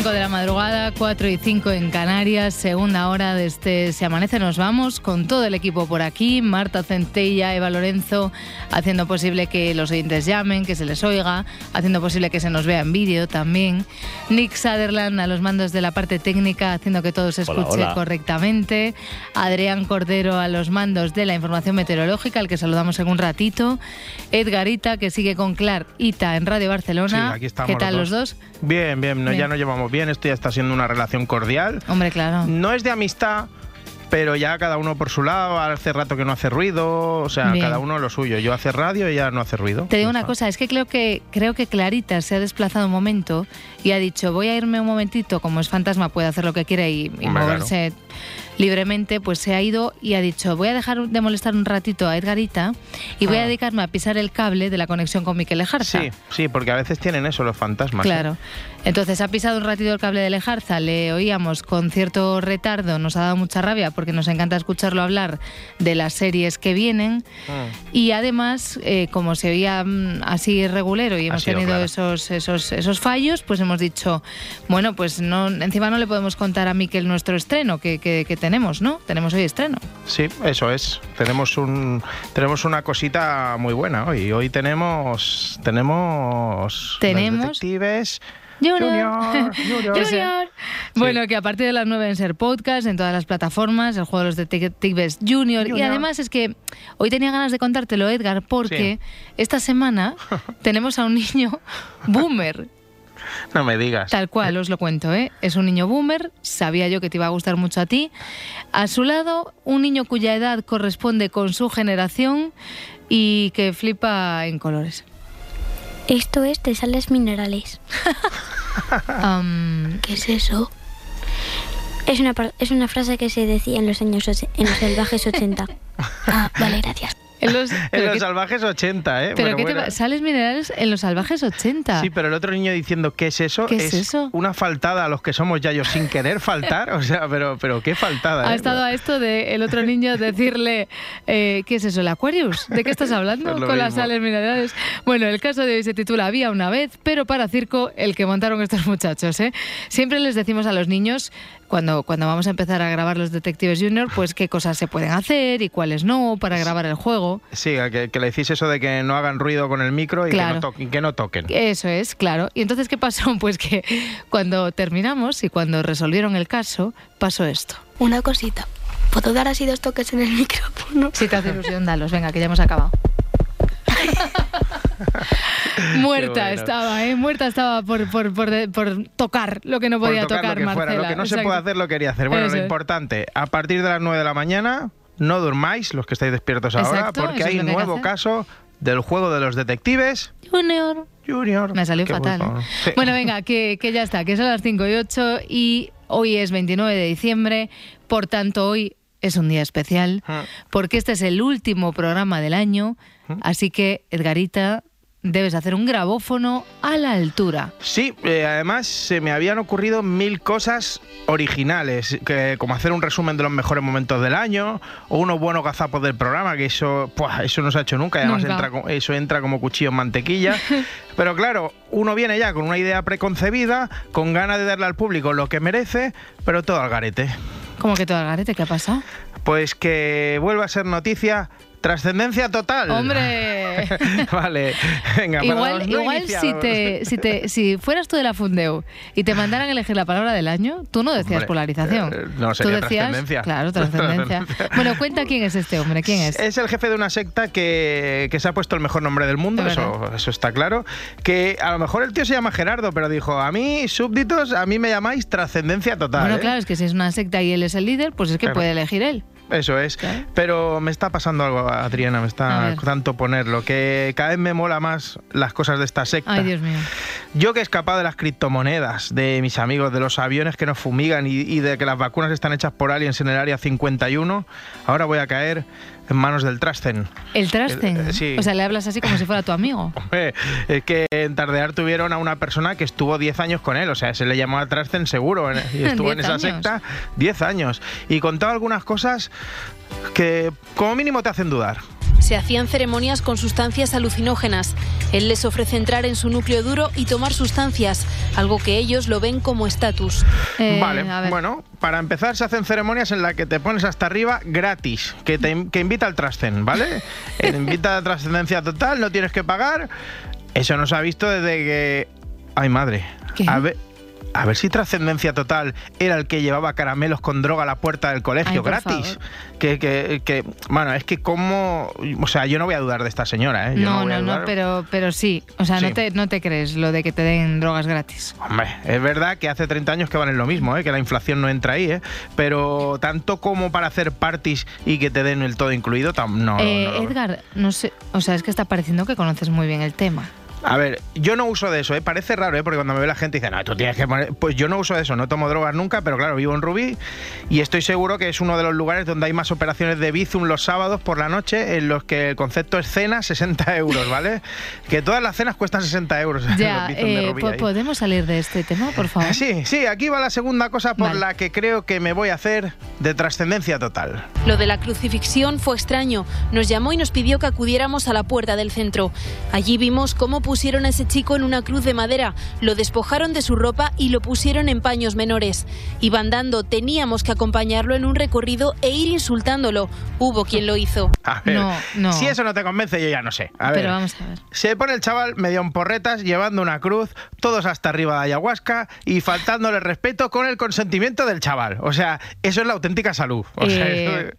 5 de la madrugada, 4 y 5 en Canarias, segunda hora de este Se Amanece. Nos vamos con todo el equipo por aquí: Marta Centella, Eva Lorenzo, haciendo posible que los oyentes llamen, que se les oiga, haciendo posible que se nos vea en vídeo también. Nick Sutherland a los mandos de la parte técnica, haciendo que todo se escuche correctamente. Adrián Cordero a los mandos de la información meteorológica, al que saludamos en un ratito. Edgarita, que sigue con Clar Ita en Radio Barcelona. aquí estamos ¿Qué tal los los dos? Bien, bien, no, Bien. ya nos llevamos bien, esto ya está siendo una relación cordial. Hombre, claro. No es de amistad, pero ya cada uno por su lado, hace rato que no hace ruido, o sea, Bien. cada uno lo suyo. Yo hace radio y ella no hace ruido. Te digo una cosa, es que creo que creo que Clarita se ha desplazado un momento y ha dicho voy a irme un momentito, como es fantasma puede hacer lo que quiere y, moverse libremente, pues se ha ido y ha dicho voy a dejar de molestar un ratito a Edgarita y voy a Ah. dedicarme a pisar el cable de la conexión con Miquel Ejarza. Sí, sí, porque a veces tienen eso los fantasmas. ¿eh? Claro. Entonces ha pisado un ratito el cable de Lejarza, le oíamos con cierto retardo, nos ha dado mucha rabia porque nos encanta escucharlo hablar de las series que vienen Mm. y además, eh, como se oía mm, así regulero y hemos tenido raro. esos, esos, esos fallos, pues hemos dicho, bueno, pues no, encima no le podemos contar a Miquel nuestro estreno que, que- que tenemos, ¿no? Tenemos hoy estreno. Sí, eso es. Tenemos un tenemos una cosita muy buena hoy. Hoy tenemos tenemos los Tenemos- detectives Junior. Junior, Junior. Junior. Bueno, que a partir de las 9 en ser podcast, en todas las plataformas, el juego de los detectives Junior. Y además es que hoy tenía ganas de contártelo, Edgar, porque esta semana tenemos a un niño boomer. No me digas. Tal cual, os lo cuento, ¿eh? Es un niño boomer, sabía yo que te iba a gustar mucho a ti. A su lado, un niño cuya edad corresponde con su generación y que flipa en colores. Esto es de sales minerales. Am, ¿Qué es eso? Es una, es una frase que se decía en los años en los salvajes 80. Ah, vale, gracias. En los, En pero los qué- salvajes 80, ¿eh? pero Bueno, ¿qué te bueno. va- sales minerales en los salvajes 80. Sí, pero el otro niño diciendo ¿qué es eso? ¿Qué es eso? Una faltada a los que somos yayos sin querer faltar. O sea, pero, pero qué faltada. Ha ¿eh? estado a esto de el otro niño decirle, eh, ¿qué es eso, el Aquarius? ¿De qué estás hablando con las sales minerales? Bueno, el caso de hoy se titula Había una vez, pero para circo el que montaron estos muchachos. ¿eh? Siempre les decimos a los niños, cuando, cuando vamos a empezar a grabar los Detectives Junior, pues qué cosas se pueden hacer y cuáles no para grabar el juego. Sí, que, que le decís eso de que no hagan ruido con el micro y Claro. que, no toquen, que no toquen. Eso es, claro. Y entonces, ¿qué pasó? Pues que cuando terminamos y cuando resolvieron el caso, pasó esto. Una cosita. ¿Puedo dar así dos toques en el micrófono? Si te hace ilusión, dalos. Venga, que ya hemos acabado. Muerta bueno. estaba, ¿eh? Muerta estaba por, por, por, tocar lo que no Por podía tocar tocar, lo que fuera, Marcela. lo que no se puede hacer lo quería hacer. Bueno, Eso lo es. importante, a partir de las 9 de la mañana, no durmáis los que estáis despiertos ahora, porque hay que nuevo caso del juego de los detectives Junior. Junior. Me salió Qué fatal. bueno. Sí. Bueno, venga, que, que ya está, que son las 5 y 8 y hoy es 29 de diciembre, por tanto hoy es un día especial, Mm. porque este es el último programa del año, así que, Edgarita, debes hacer un grabófono a la altura. Sí, eh, además se me habían ocurrido mil cosas originales, que, como hacer un resumen de los mejores momentos del año, o unos buenos gazapos del programa, que eso, ¡puah! eso no se ha hecho nunca, y además Nunca. entra, eso entra como cuchillo en mantequilla. Pero claro, uno viene ya con una idea preconcebida, con ganas de darle al público lo que merece, pero todo al garete. ¿Cómo que todo al garete? ¿Qué ha pasado? Pues que vuelva a ser noticia. Trascendencia total. ¡Hombre! vale, venga, Igual, no igual si, te, si, te, si fueras tú de la Fundeu y te mandaran a elegir la palabra del año, tú no decías Hombre, polarización. eh, no, tú sería decías, trascendencia. Claro, trascendencia. Bueno, cuenta quién es este hombre, quién es. Es el jefe de una secta que, que se ha puesto el mejor nombre del mundo, Es eso, eso está claro. Que a lo mejor el tío se llama Gerardo, pero dijo, a mí, súbditos, a mí me llamáis trascendencia total. Bueno, ¿eh?". claro, es que si es una secta y él es el líder, pues es que Claro. puede elegir él. Eso es. Pero me está pasando algo, Adriana, me está tanto ponerlo, que cada vez me mola más las cosas de esta secta. Ay, Dios mío. Yo que he escapado de las criptomonedas, de mis amigos, de los aviones que nos fumigan y, y de que las vacunas están hechas por aliens en el área 51, ahora voy a caer en manos del Trasten. ¿El Trasten? Eh, sí. O sea, le hablas así como si fuera tu amigo. es que en Tardear tuvieron a una persona que estuvo 10 años con él, o sea, se le llamó a Trasten seguro, y estuvo en esa secta 10 años. Y contaba algunas cosas que como mínimo te hacen dudar. Se hacían ceremonias con sustancias alucinógenas. Él les ofrece entrar en su núcleo duro y tomar sustancias, algo que ellos lo ven como estatus. Eh, vale, bueno, para empezar se hacen ceremonias en las que te pones hasta arriba gratis, que, te, que invita al trascend, ¿vale? invita a trascendencia total, no tienes que pagar. Eso no se ha visto desde que... Ay, madre. ¿Qué? A ver, a ver si Trascendencia Total era el que llevaba caramelos con droga a la puerta del colegio gratis. Que, que, que, bueno, es que como, o sea, yo no voy a dudar de esta señora, ¿eh? no, no, no, pero, pero sí, o sea, no, te, no te crees lo de que te den drogas gratis. Hombre, es verdad que hace 30 años que van en lo mismo, ¿eh? que la inflación no entra ahí, ¿eh? pero tanto como para hacer parties y que te den el todo incluido, no. Eh, Edgar, no sé, o sea, es que está pareciendo que conoces muy bien el tema. A ver, yo no uso de eso, ¿eh? parece raro, ¿eh? porque cuando me ve la gente dice, no, tú tienes que poner... Pues yo no uso de eso, no tomo drogas nunca, pero claro, vivo en Rubí y estoy seguro que es uno de los lugares donde hay más operaciones de Bizum los sábados por la noche en los que el concepto es cena 60 euros, ¿vale? que todas las cenas cuestan 60 euros. Ya, eh, ¿podemos salir de este tema, por favor? Sí, sí, aquí va la segunda cosa por la que creo que me voy a hacer de trascendencia total. Lo de la crucifixión fue extraño. Nos llamó y nos pidió que acudiéramos a la puerta del centro. Allí vimos cómo pusieron a ese chico en una cruz de madera, lo despojaron de su ropa y lo pusieron en paños menores. Iban dando, teníamos que acompañarlo en un recorrido e ir insultándolo. Hubo quien lo hizo. no, no. Si eso no te convence, yo ya no sé. A ver, Pero vamos a ver. Se pone el chaval medio en porretas, llevando una cruz, todos hasta arriba de ayahuasca y faltándole respeto con el consentimiento del chaval. O sea, eso es la auténtica salud. O sea, eh,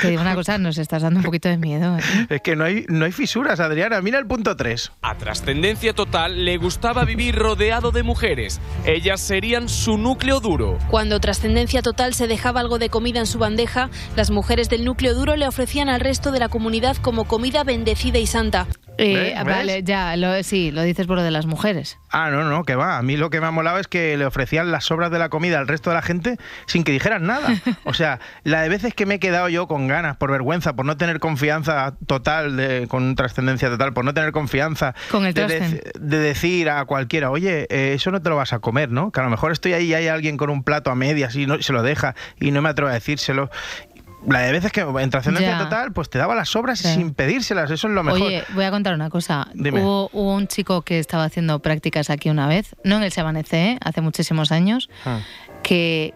te digo una cosa, nos estás dando un poquito de miedo. ¿eh? Es que no hay, no hay fisuras, Adriana. Mira el punto 3. A trascendencia total le gustaba vivir rodeado de mujeres. Ellas serían su núcleo duro. Cuando trascendencia total se dejaba algo de comida en su bandeja, las mujeres del núcleo duro le ofrecían al resto de la comunidad como comida bendecida y santa. Eh, vale, ya, lo, sí, lo dices por lo de las mujeres. Ah, no, no, que va. A mí lo que me ha molado es que le ofrecían las sobras de la comida al resto de la gente sin que dijeran nada. O sea, la de veces que me he quedado yo con ganas, por vergüenza, por no tener confianza total, de, con trascendencia total, por no tener confianza con el de, de, decir a cualquiera, oye, eh, eso no te lo vas a comer, ¿no? Que a lo mejor estoy ahí y hay alguien con un plato a medias y no, se lo deja y no me atrevo a decírselo la de veces que en trascendencia total, pues te daba las obras sin pedírselas, eso es lo mejor. Oye, voy a contar una cosa. Hubo, un chico que estaba haciendo prácticas aquí una vez, no en el Sebanece, ¿eh? hace muchísimos años, ah. que,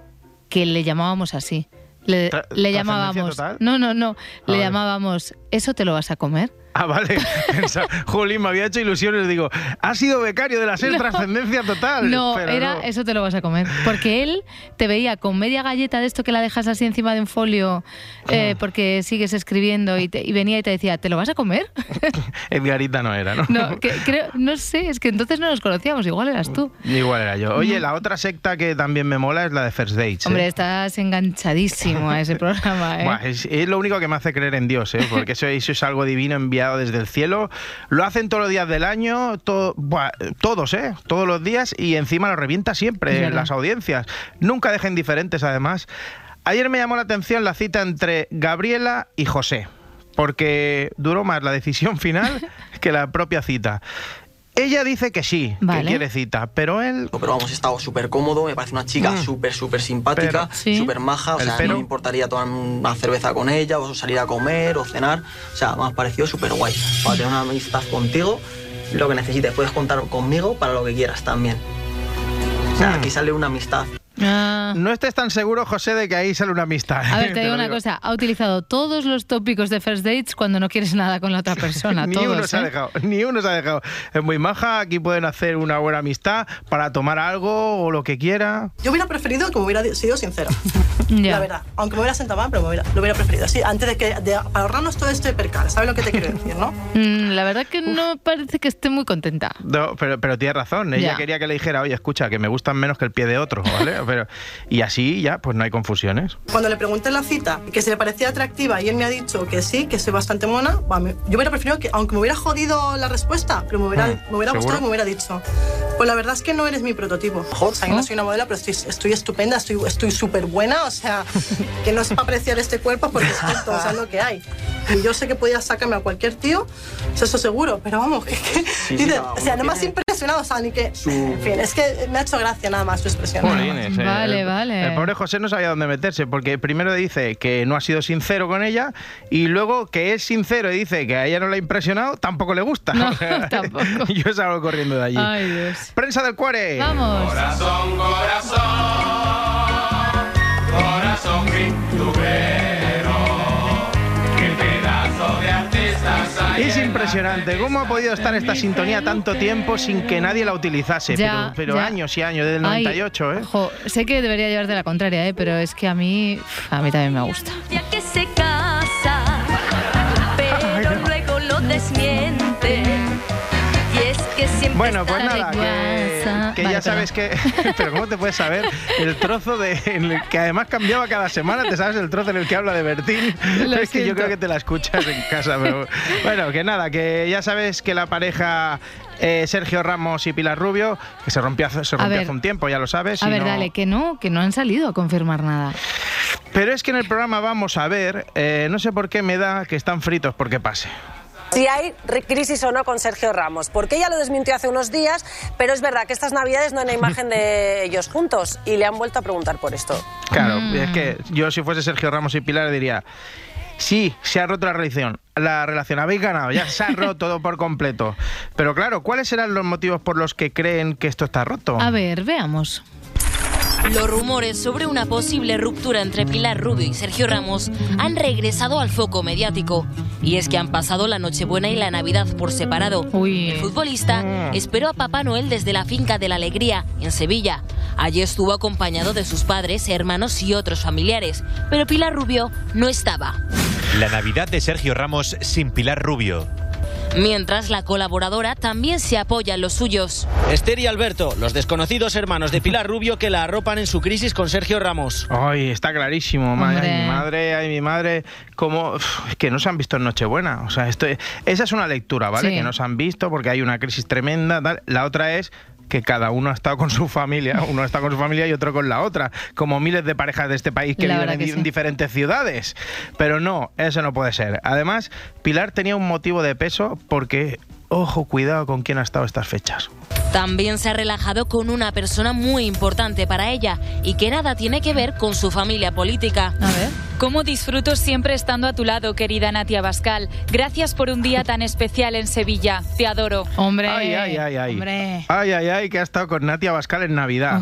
que le llamábamos así. Le, llamábamos. No, no, no. Le llamábamos, ¿eso te lo vas a comer? Ah, vale. Jolín, me había hecho ilusiones. Digo, ha sido becario de la SER Trascendencia Total. No, era eso te lo vas a comer. Porque él te veía con media galleta de esto que la dejas así encima de un folio eh, porque sigues escribiendo y, venía y te decía, ¿te lo vas a comer? Edgarita no era, ¿no? No, creo, no sé, es que entonces no nos conocíamos, igual eras tú. Igual era yo. Oye, la otra secta que también me mola es la de First Dates. Hombre, ¿eh? estás enganchadísimo a ese programa. ¿eh? es, lo único que me hace creer en Dios, ¿eh? porque eso, eso es algo divino enviado desde el cielo. Lo hacen todos los días del año, todos, ¿eh? Todos los días y encima lo revienta siempre en las audiencias. Nunca dejen diferentes, además. Ayer me llamó la atención la cita entre Gabriela y José, porque duró más la decisión final que la propia cita. Ella dice que sí, que quiere cita, pero él... Pero vamos, he estado súper cómodo, me parece una chica mm. súper, súper simpática, súper maja, o sea, no me importaría tomar una cerveza con ella, o salir a comer, o cenar, o sea, me ha parecido súper guay. Para tener una amistad contigo, lo que necesites, puedes contar conmigo para lo que quieras también. O sea, mm. aquí sale una amistad Ah. No estés tan seguro, José, de que ahí sale una amistad. A ver, te digo una cosa. Ha utilizado todos los tópicos de First Dates cuando no quieres nada con la otra persona. ni uno se ha ¿eh? dejado. Ni uno se ha dejado. Es muy maja. Aquí pueden hacer una buena amistad para tomar algo o lo que quiera. Yo hubiera preferido que me hubiera sido sincera. La verdad. Aunque me hubiera sentado mal, pero lo hubiera preferido. así antes de que de ahorrarnos todo este percal. ¿Sabes lo que te quiero decir, no? Mm, la verdad que no parece que esté muy contenta. No, pero, pero tienes razón. Ella quería que le dijera, oye, escucha, que me gustan menos que el pie de otro, ¿vale? Pero y así ya, pues no hay confusiones. Cuando le pregunté en la cita que se le parecía atractiva y él me ha dicho que sí, que soy bastante mona, yo hubiera preferido que, aunque me hubiera jodido la respuesta, pero me hubiera, mm, me hubiera gustado que me hubiera dicho. Pues la verdad es que no eres mi prototipo. O sea, no soy una modelo, pero estoy, estoy estupenda, estoy súper buena, o sea, que no es para apreciar este cuerpo porque es todo, o lo que hay. Y yo sé que podía sacarme a cualquier tío, eso seguro, pero vamos, que, o sea, no me has impresionado, o sea, ni que... En fin, es que me ha hecho gracia nada más su expresión. vale, vale. El pobre José no sabía dónde meterse, porque primero dice que no ha sido sincero con ella y luego que es sincero y dice que a ella no le ha impresionado, tampoco le gusta. No, tampoco. yo salgo corriendo de allí. Ay, Dios. Prensa del Cuare. Vamos. Corazón, corazón. Es impresionante cómo ha podido estar esta sintonía tanto tiempo sin que nadie la utilizase, pero, años y años, desde el 98, ¿eh? sé que debería llevarte la contraria, ¿eh? pero es que a mí, a mí también me gusta. Ya que se casa, pero luego lo desmiente. Y es que siempre bueno, pues nada, que, ya sabes que. pero ¿cómo te puedes saber el trozo de. el que además cambiaba cada semana? ¿Te sabes el trozo en el que habla de Bertín? es que yo creo que te la escuchas en casa, pero. Bueno, que nada, que ya sabes que la pareja eh, Sergio Ramos y Pilar Rubio, que se rompió, se rompió hace un tiempo, ya lo sabes. A ver, dale, que no, que no han salido a confirmar nada. Pero es que en el programa vamos a ver, eh, no sé por qué me da que están fritos porque pase si hay crisis o no con Sergio Ramos, porque ella lo desmintió hace unos días, pero es verdad que estas navidades no hay una imagen de ellos juntos y le han vuelto a preguntar por esto. Claro, mm. es que yo si fuese Sergio Ramos y Pilar diría, sí, se ha roto la relación, la relación, habéis ganado, ya se ha roto todo por completo. Pero claro, ¿cuáles serán los motivos por los que creen que esto está roto? A ver, veamos. Los rumores sobre una posible ruptura entre Pilar Rubio y Sergio Ramos han regresado al foco mediático. Y es que han pasado la Nochebuena y la Navidad por separado. El futbolista mm. esperó a Papá Noel desde la finca de la Alegría, en Sevilla. Allí estuvo acompañado de sus padres, hermanos y otros familiares. Pero Pilar Rubio no estaba. La Navidad de Sergio Ramos sin Pilar Rubio. Mientras la colaboradora también se apoya en los suyos. Esther y Alberto, los desconocidos hermanos de Pilar Rubio que la arropan en su crisis con Sergio Ramos. Ay, está clarísimo. Ay, mi madre, ay, mi madre, como que no se han visto en Nochebuena. O sea, esto, esa es una lectura, ¿vale? Que no se han visto porque hay una crisis tremenda. La otra es que cada uno ha estado con su familia, uno está con su familia y otro con la otra, como miles de parejas de este país que viven en diferentes ciudades. Pero no, eso no puede ser. Además, Pilar tenía un motivo de peso porque, ojo, cuidado con quién ha estado estas fechas. También se ha relajado con una persona muy importante para ella y que nada tiene que ver con su familia política. A ver. ¿Cómo disfruto siempre estando a tu lado, querida Natia Bascal? Gracias por un día tan especial en Sevilla. Te adoro. Hombre. Ay, ay, ay, ay. Ay, ay, ay, que ha estado con Natia Bascal en Navidad.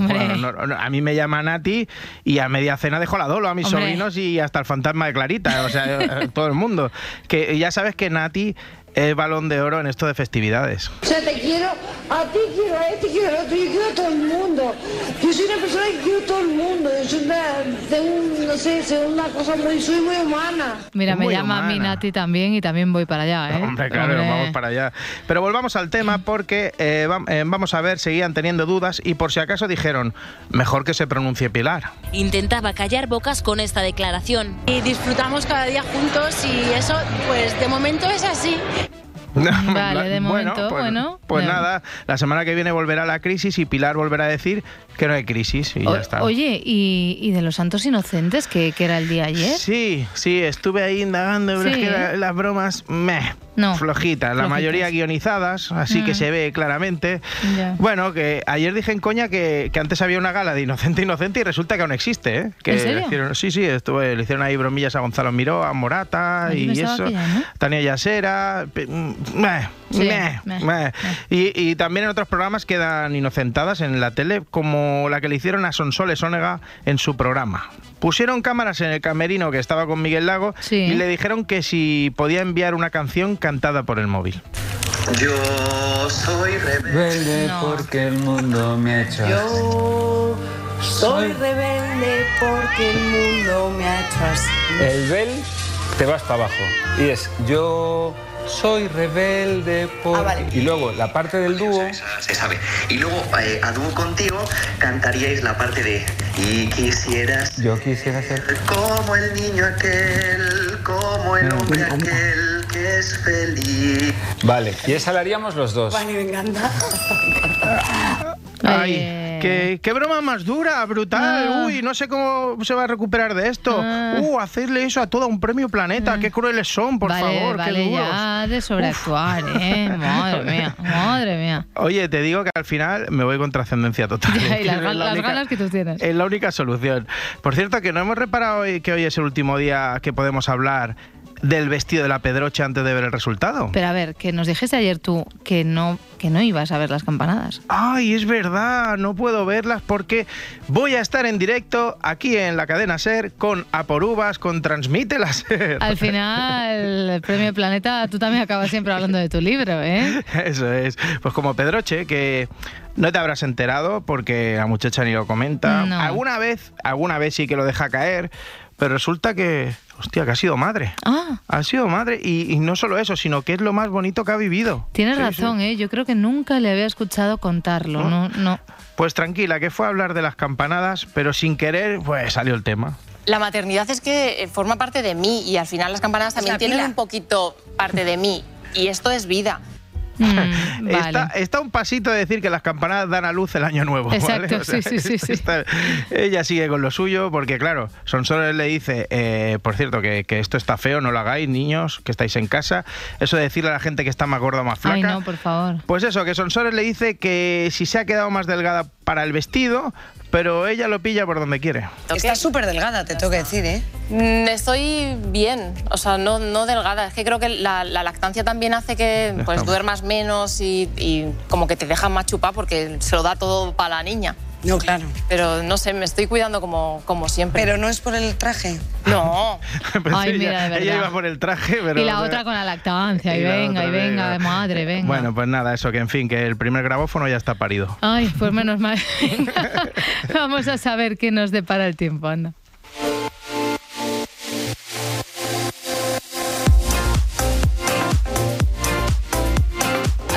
a mí me llama Nati y a media cena dejo la dolo a mis sobrinos y hasta el fantasma de Clarita. O sea, todo el mundo. Que ya sabes que Nati es balón de oro en esto de festividades. O sea, te quiero, a ti quiero a este, quiero a otro, yo quiero a todo el mundo. Yo soy una persona que quiero a todo el mundo. Yo soy una, no sé, soy una cosa muy, soy muy humana. Mira, me llama a mí Nati también y también voy para allá, ¿eh? Hombre, claro, vamos para allá. Pero volvamos al tema porque eh, eh, vamos a ver, seguían teniendo dudas y por si acaso dijeron, mejor que se pronuncie Pilar. Intentaba callar bocas con esta declaración. Y disfrutamos cada día juntos y eso, pues de momento es así. Vale, de momento, pues, bueno. Pues nada, la semana que viene volverá la crisis y Pilar volverá a decir que no hay crisis y ya está. Oye, ¿y, de los santos inocentes, que, era el día ayer? Sí, sí, estuve ahí indagando, pero es que las bromas, meh, no, flojitas, la mayoría guionizadas, así que mm. se ve claramente. Bueno, que ayer dije en coña que, antes había una gala de Inocente Inocente y resulta que aún existe, ¿eh? Que ¿En serio? sí, sí, estuve, le hicieron ahí bromillas a Gonzalo Miró, a Morata y eso. Tania Yasera, meh, meh, meh, Y, y también en otros programas quedan inocentadas en la tele, como la que le hicieron a Sonsoles Ónega en su programa. Pusieron cámaras en el camerino que estaba con Miguel Lago y le dijeron que si podía enviar una canción cantada por el móvil. Yo soy rebelde. Porque el mundo me ha hecho Yo soy rebelde porque el mundo me ha hecho así. El bel te vas para abajo. Y es yo soy rebelde porque... Y luego la parte del dúo... Se sabe. Y luego eh, a dúo contigo cantaríais la parte de y quisieras Yo quisiera ser... como el niño aquel, como el hombre aquel que es feliz. Vale, y esa la haríamos los dos. Vale, me encanta. Ay, Eh. qué, qué broma más dura, brutal. Ah. Uy, no sé cómo se va a recuperar de esto. Ah. Uh, hacerle eso a todo un premio planeta. Qué crueles son, por vale, favor. vale, qué ya de sobreactuar, ¿eh? Madre mía, madre mía. Oye, te digo que al final me voy con trascendencia total. Ya, y las, la las única- ganas que tú tienes. Es la única solución. Por cierto, que no hemos reparado hoy que hoy es el último día que podemos hablar del vestido de la Pedroche antes de ver el resultado. Pero a ver, que nos dijiste ayer tú que no, que no ibas a ver las campanadas. Ay, es verdad, no puedo verlas porque voy a estar en directo aquí en la cadena Ser con Aporubas, con Transmite la Ser. Al final, el premio Planeta, tú también acabas siempre hablando de tu libro, ¿eh? Eso es. Pues como Pedroche, que no te habrás enterado porque la muchacha ni lo comenta. No. Alguna vez, alguna vez sí que lo deja caer, pero resulta que, hostia, que ha sido madre. Ah, Ha sido madre y, y no solo eso, sino que es lo más bonito que ha vivido. tienes Sí, razón, ¿eh? Yo creo que nunca le había escuchado contarlo, no, no. Pues tranquila, que fue a hablar de las campanadas, pero sin querer, pues salió el tema. La maternidad es que forma parte de mí y al final las campanadas también la tienen pila. un poquito parte de mí y esto es vida. Mm, Está, está un pasito de decir que las campanadas dan a luz el año nuevo. ¿vale? Exacto, sí, sí, sí, sí. está- ella sigue con lo suyo, porque claro, Sonsoles le dice, eh, por cierto, que, que esto está feo, no lo hagáis, niños, que estáis en casa. Eso de decirle a la gente que está más gorda o más flaca. Ay, no, por favor. Pues eso, que Sonsoles le dice que si se ha quedado más delgada para el vestido, pero ella lo pilla por donde quiere. Estás súper delgada, te tengo que decir, ¿eh? Mm, Estoy bien, o sea, no, no delgada. Es que creo que la, la lactancia también hace que pues, duermas menos y, y como que te dejan más chupar porque se lo da todo para la niña. No, claro. Pero no sé, me estoy cuidando como, como siempre. Pero no es por el traje. No. Pues Ay, ella, mira, de ella verdad. iba por el traje, pero... y la otra con la lactancia, y, venga, y venga, madre, venga. Bueno, pues nada, eso, que en fin, que el primer grabófono ya está parido. Ay, pues menos mal. Vamos a saber qué nos depara el tiempo, anda.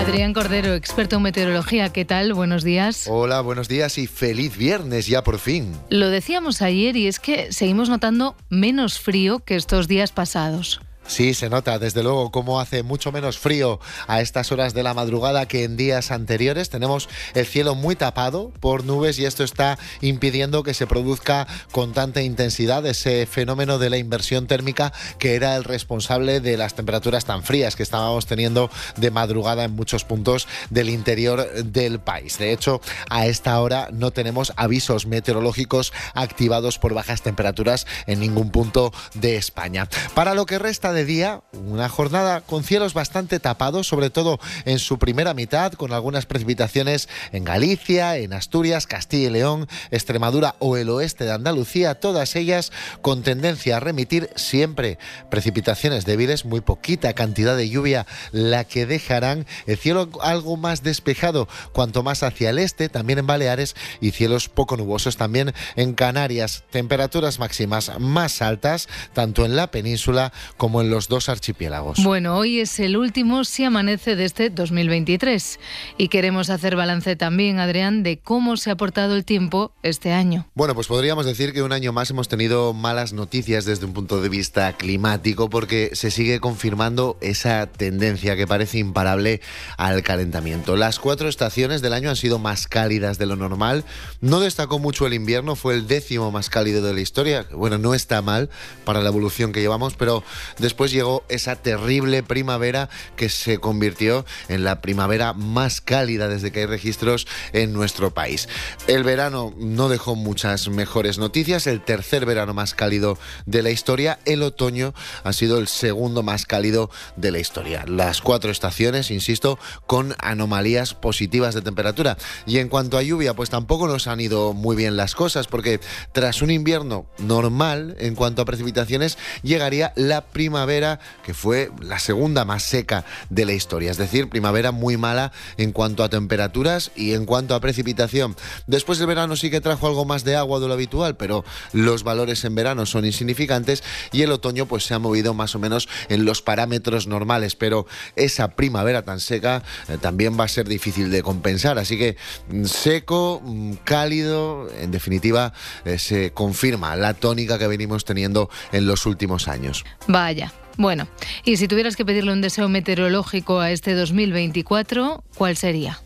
Adrián Cordero, experto en meteorología, ¿qué tal? Buenos días. Hola, buenos días y feliz viernes ya por fin. Lo decíamos ayer y es que seguimos notando menos frío que estos días pasados. Sí, se nota, desde luego, cómo hace mucho menos frío a estas horas de la madrugada que en días anteriores. Tenemos el cielo muy tapado por nubes y esto está impidiendo que se produzca con tanta intensidad ese fenómeno de la inversión térmica que era el responsable de las temperaturas tan frías que estábamos teniendo de madrugada en muchos puntos del interior del país. De hecho, a esta hora no tenemos avisos meteorológicos activados por bajas temperaturas en ningún punto de España. Para lo que resta de día, una jornada con cielos bastante tapados, sobre todo en su primera mitad, con algunas precipitaciones en Galicia, en Asturias, Castilla y León, Extremadura o el oeste de Andalucía, todas ellas con tendencia a remitir siempre precipitaciones débiles, muy poquita cantidad de lluvia la que dejarán. El cielo algo más despejado cuanto más hacia el este, también en Baleares y cielos poco nubosos también en Canarias, temperaturas máximas más altas tanto en la península como en los dos archipiélagos. Bueno, hoy es el último si amanece de este 2023 y queremos hacer balance también, Adrián, de cómo se ha portado el tiempo este año. Bueno, pues podríamos decir que un año más hemos tenido malas noticias desde un punto de vista climático porque se sigue confirmando esa tendencia que parece imparable al calentamiento. Las cuatro estaciones del año han sido más cálidas de lo normal. No destacó mucho el invierno, fue el décimo más cálido de la historia. Bueno, no está mal para la evolución que llevamos, pero después llegó esa terrible primavera que se convirtió en la primavera más cálida desde que hay registros en nuestro país. El verano no dejó muchas mejores noticias, el tercer verano más cálido de la historia, el otoño ha sido el segundo más cálido de la historia. Las cuatro estaciones, insisto, con anomalías positivas de temperatura. Y en cuanto a lluvia, pues tampoco nos han ido muy bien las cosas, porque tras un invierno normal, en cuanto a precipitaciones, llegaría la primavera primavera que fue la segunda más seca de la historia, es decir, primavera muy mala en cuanto a temperaturas y en cuanto a precipitación. Después el verano sí que trajo algo más de agua de lo habitual, pero los valores en verano son insignificantes y el otoño pues se ha movido más o menos en los parámetros normales, pero esa primavera tan seca eh, también va a ser difícil de compensar, así que mm, seco, mm, cálido, en definitiva eh, se confirma la tónica que venimos teniendo en los últimos años. Vaya. Bueno, y si tuvieras que pedirle un deseo meteorológico a este 2024, ¿cuál sería?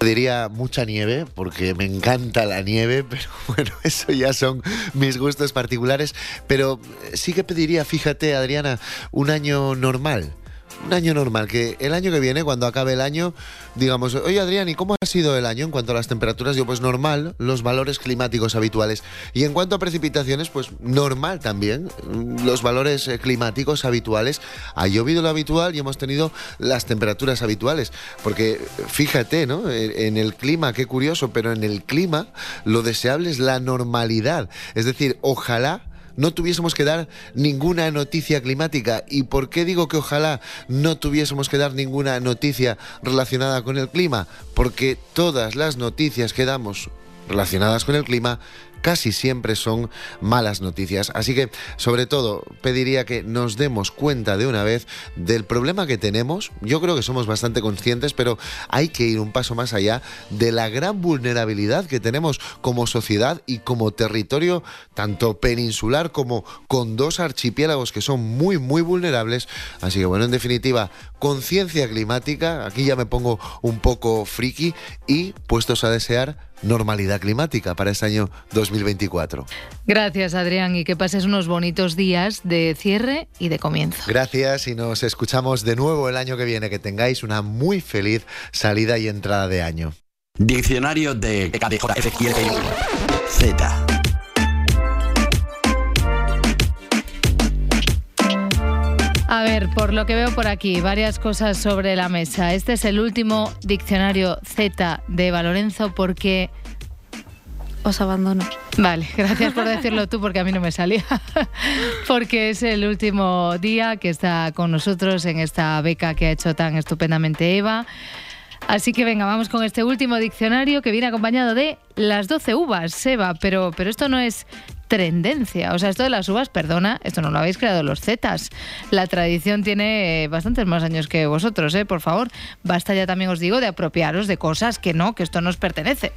Diría mucha nieve, porque me encanta la nieve, pero bueno, eso ya son mis gustos particulares. Pero sí que pediría, fíjate Adriana, un año normal un año normal, que el año que viene, cuando acabe el año, digamos, oye Adrián, ¿y cómo ha sido el año en cuanto a las temperaturas? Yo, pues normal, los valores climáticos habituales. Y en cuanto a precipitaciones, pues normal también, los valores eh, climáticos habituales. Ha llovido lo habitual y hemos tenido las temperaturas habituales. Porque fíjate, ¿no? En el clima, qué curioso, pero en el clima lo deseable es la normalidad. Es decir, ojalá no tuviésemos que dar ninguna noticia climática. ¿Y por qué digo que ojalá no tuviésemos que dar ninguna noticia relacionada con el clima? Porque todas las noticias que damos relacionadas con el clima casi siempre son malas noticias. Así que, sobre todo, pediría que nos demos cuenta de una vez del problema que tenemos. Yo creo que somos bastante conscientes, pero hay que ir un paso más allá de la gran vulnerabilidad que tenemos como sociedad y como territorio, tanto peninsular como con dos archipiélagos que son muy, muy vulnerables. Así que, bueno, en definitiva, conciencia climática, aquí ya me pongo un poco friki y puestos a desear normalidad climática para este año 2024. Gracias, Adrián, y que pases unos bonitos días de cierre y de comienzo. Gracias y nos escuchamos de nuevo el año que viene. Que tengáis una muy feliz salida y entrada de año. Diccionario de Z. A ver, por lo que veo por aquí, varias cosas sobre la mesa. Este es el último diccionario Z de Valorenzo porque... Os abandono. Vale, gracias por decirlo tú porque a mí no me salía. porque es el último día que está con nosotros en esta beca que ha hecho tan estupendamente Eva. Así que venga, vamos con este último diccionario que viene acompañado de las 12 uvas, Seba, pero, pero esto no es tendencia. O sea, esto de las uvas, perdona, esto no lo habéis creado los zetas. La tradición tiene bastantes más años que vosotros, ¿eh? Por favor, basta ya también os digo de apropiaros de cosas que no, que esto nos pertenece.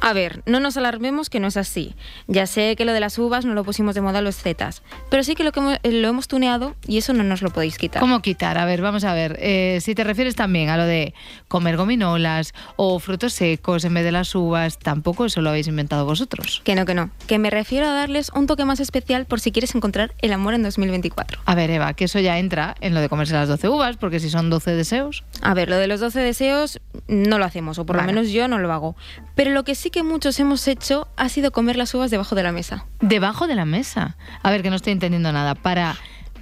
A ver, no nos alarmemos que no es así. Ya sé que lo de las uvas no lo pusimos de moda los zetas, pero sí que lo, que eh, lo hemos tuneado y eso no nos lo podéis quitar. ¿Cómo quitar? A ver, vamos a ver. Eh, si te refieres también a lo de comer gominolas o frutos secos en vez de las uvas, tampoco eso lo habéis inventado vosotros. Que no, que no. Que me refiero a darles un toque más especial por si quieres encontrar el amor en 2024. A ver, Eva, que eso ya entra en lo de comerse las 12 uvas, porque si son 12 deseos. A ver, lo de los 12 deseos no lo hacemos, o por lo menos yo no lo hago. Pero lo que sí que muchos hemos hecho ha sido comer las uvas debajo de la mesa. ¿Debajo de la mesa? A ver, que no estoy entendiendo nada. Para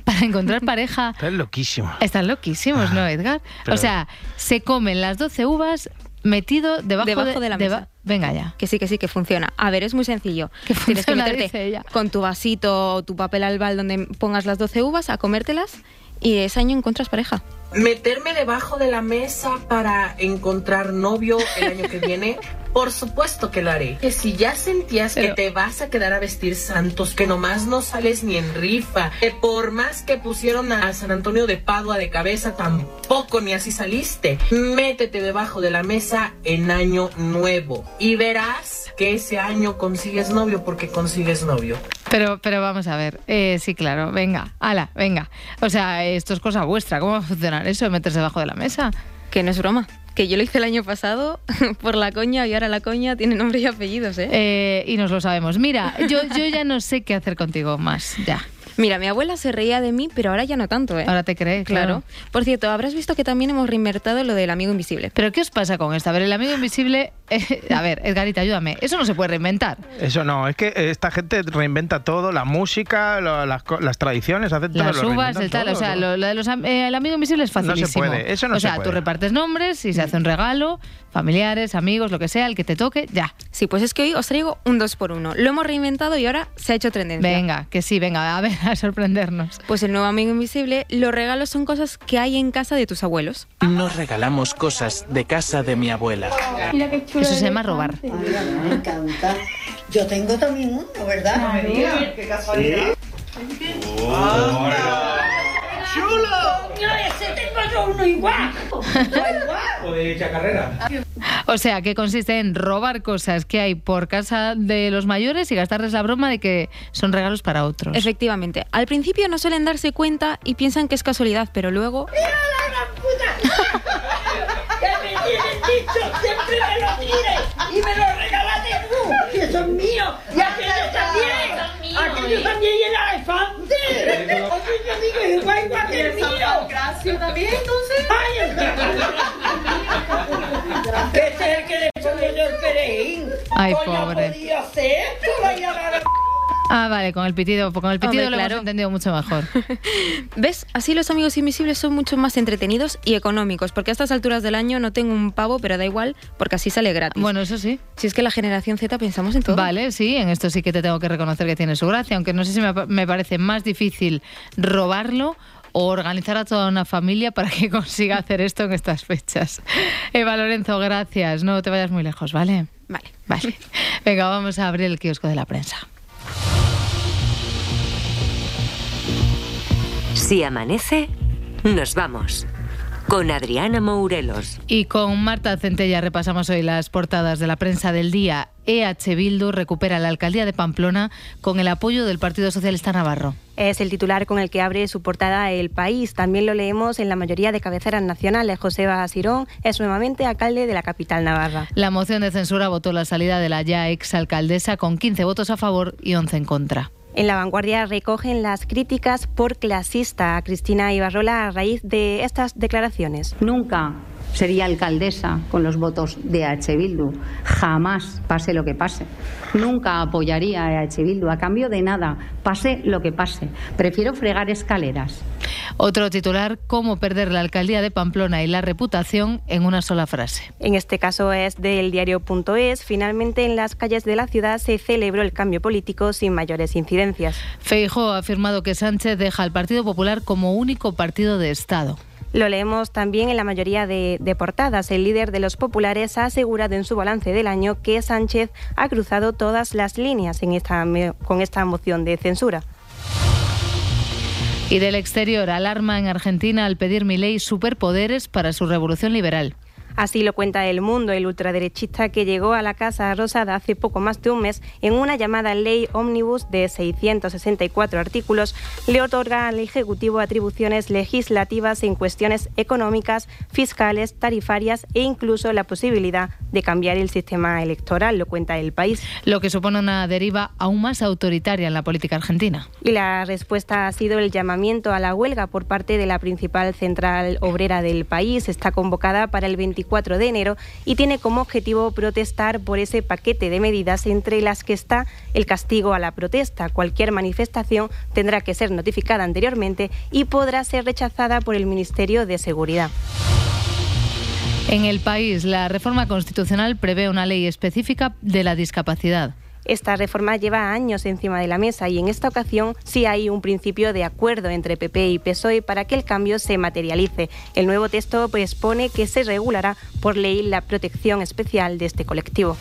para encontrar pareja. Están loquísimos. Están loquísimos, ¿no, ah, Edgar? O sea, se comen las 12 uvas metido debajo, de, la mesa. Venga ya. Que sí, que sí, que funciona. A ver, es muy sencillo. Que Tienes que meterte con tu vasito o tu papel albal donde pongas las 12 uvas a comértelas y ese año encuentras pareja. Meterme debajo de la mesa para encontrar novio el año que viene. Por supuesto que lo haré. Que si ya sentías que te vas a quedar a vestir santos, que nomás no sales ni en rifa, que por más que pusieron a San Antonio de Padua de cabeza, tampoco ni así saliste. Métete debajo de la mesa en año nuevo y verás que ese año consigues novio porque consigues novio. Pero, pero vamos a ver, eh, sí, claro, venga, ala, venga. O sea, esto es cosa vuestra, ¿cómo va a funcionar eso de meterse debajo de la mesa? Que no es broma que yo lo hice el año pasado por la coña y ahora la coña tiene nombre y apellidos, ¿eh? ¿eh? y nos lo sabemos. Mira, yo, yo ya no sé qué hacer contigo más, ya. Mira, mi abuela se reía de mí, pero ahora ya no tanto, ¿eh? Ahora te crees, claro. Por cierto, habrás visto que también hemos reinvertido lo del amigo invisible. ¿Pero qué os pasa con esto? A ver, el amigo invisible... Eh, a ver, Edgarita, ayúdame. Eso no se puede reinventar. Eso no, es que esta gente reinventa todo, la música, las, tradiciones, hace todo. Las uvas, el tal, o sea, lo, de los, eh, el amigo invisible es facilísimo. No se puede, eso no se puede. O sea, tú repartes nombres y se hace un regalo, familiares, amigos, lo que sea, el que te toque, ya. Sí, pues es que hoy os traigo un 2 por 1 Lo hemos reinventado y ahora se ha hecho tendencia. Venga, que sí, venga, a ver, para sorprendernos. Pues el nuevo amigo invisible, los regalos son cosas que hay en casa de tus abuelos. Nos regalamos cosas de casa de mi abuela. Eso se llama robar. me encanta. Yo tengo también uno, ¿verdad? No me digas. Qué casualidad. ¡Chulo! ¡Ese tengo yo uno igual! O de hecha carrera. O sea, que consiste en robar cosas que hay por casa de los mayores y gastarles la broma de que son regalos para otros. Efectivamente. Al principio no suelen darse cuenta y piensan que es casualidad, pero luego... ¡Mira la gran puta! ¡Que me tienen dicho! ¡Siempre me lo tires! ¡Y me lo regalaste tú! ¡Que son míos! ¡Y aquellos también! ¡Aquellos también y el elefante! ¡Oye, yo digo igual igual que el mío! Gracias también, entonces. ¡Ay, este es el que le pongo yo el! Ay, Coño, pobre. podía hacer la- Ah, vale, con el pitido, con el pitido Hombre, lo claro. hemos entendido mucho mejor. ¿Ves? Así los amigos invisibles son mucho más entretenidos y económicos, porque a estas alturas del año no tengo un pavo, pero da igual, porque así sale gratis. Bueno, eso sí. Si es que la generación Z pensamos en todo. Vale, sí, en esto sí que te tengo que reconocer que tiene su gracia, aunque no sé si me, me parece más difícil robarlo o organizar a toda una familia para que consiga hacer esto en estas fechas. Eva Lorenzo, gracias. No te vayas muy lejos, ¿vale? Vale. Vale. Venga, vamos a abrir el kiosco de la prensa. Si amanece, nos vamos. Con Adriana Mourelos. Y con Marta Centella repasamos hoy las portadas de la prensa del día. EH Bildu recupera la alcaldía de Pamplona con el apoyo del Partido Socialista Navarro. Es el titular con el que abre su portada El País. También lo leemos en la mayoría de cabeceras nacionales. José Basirón es nuevamente alcalde de la capital navarra. La moción de censura votó la salida de la ya exalcaldesa con 15 votos a favor y 11 en contra. En la vanguardia recogen las críticas por clasista a Cristina Ibarrola a raíz de estas declaraciones. Nunca sería alcaldesa con los votos de H. Bildu. Jamás, pase lo que pase. Nunca apoyaría a H. Bildu a cambio de nada, pase lo que pase. Prefiero fregar escaleras. Otro titular, cómo perder la alcaldía de Pamplona y la reputación en una sola frase. En este caso es del diario.es. Finalmente en las calles de la ciudad se celebró el cambio político sin mayores incidencias. Feijóo ha afirmado que Sánchez deja al Partido Popular como único partido de Estado. Lo leemos también en la mayoría de, portadas. El líder de los populares ha asegurado en su balance del año que Sánchez ha cruzado todas las líneas en esta, con esta moción de censura. Y del exterior, alarma en Argentina al pedir Milei superpoderes para su revolución liberal. Así lo cuenta El Mundo, el ultraderechista que llegó a la Casa Rosada hace poco más de un mes en una llamada ley ómnibus de 664 artículos, le otorga al Ejecutivo atribuciones legislativas en cuestiones económicas, fiscales, tarifarias e incluso la posibilidad de cambiar el sistema electoral, lo cuenta El País. Lo que supone una deriva aún más autoritaria en la política argentina. Y la respuesta ha sido el llamamiento a la huelga por parte de la principal central obrera del país. Está convocada para el 24 de enero y tiene como objetivo protestar por ese paquete de medidas entre las que está el castigo a la protesta. Cualquier manifestación tendrá que ser notificada anteriormente y podrá ser rechazada por el Ministerio de Seguridad. En el país, la reforma constitucional prevé una ley específica de la discapacidad. Esta reforma lleva años encima de la mesa y en esta ocasión sí hay un principio de acuerdo entre PP y PSOE para que el cambio se materialice. El nuevo texto expone que se regulará por ley la protección especial de este colectivo.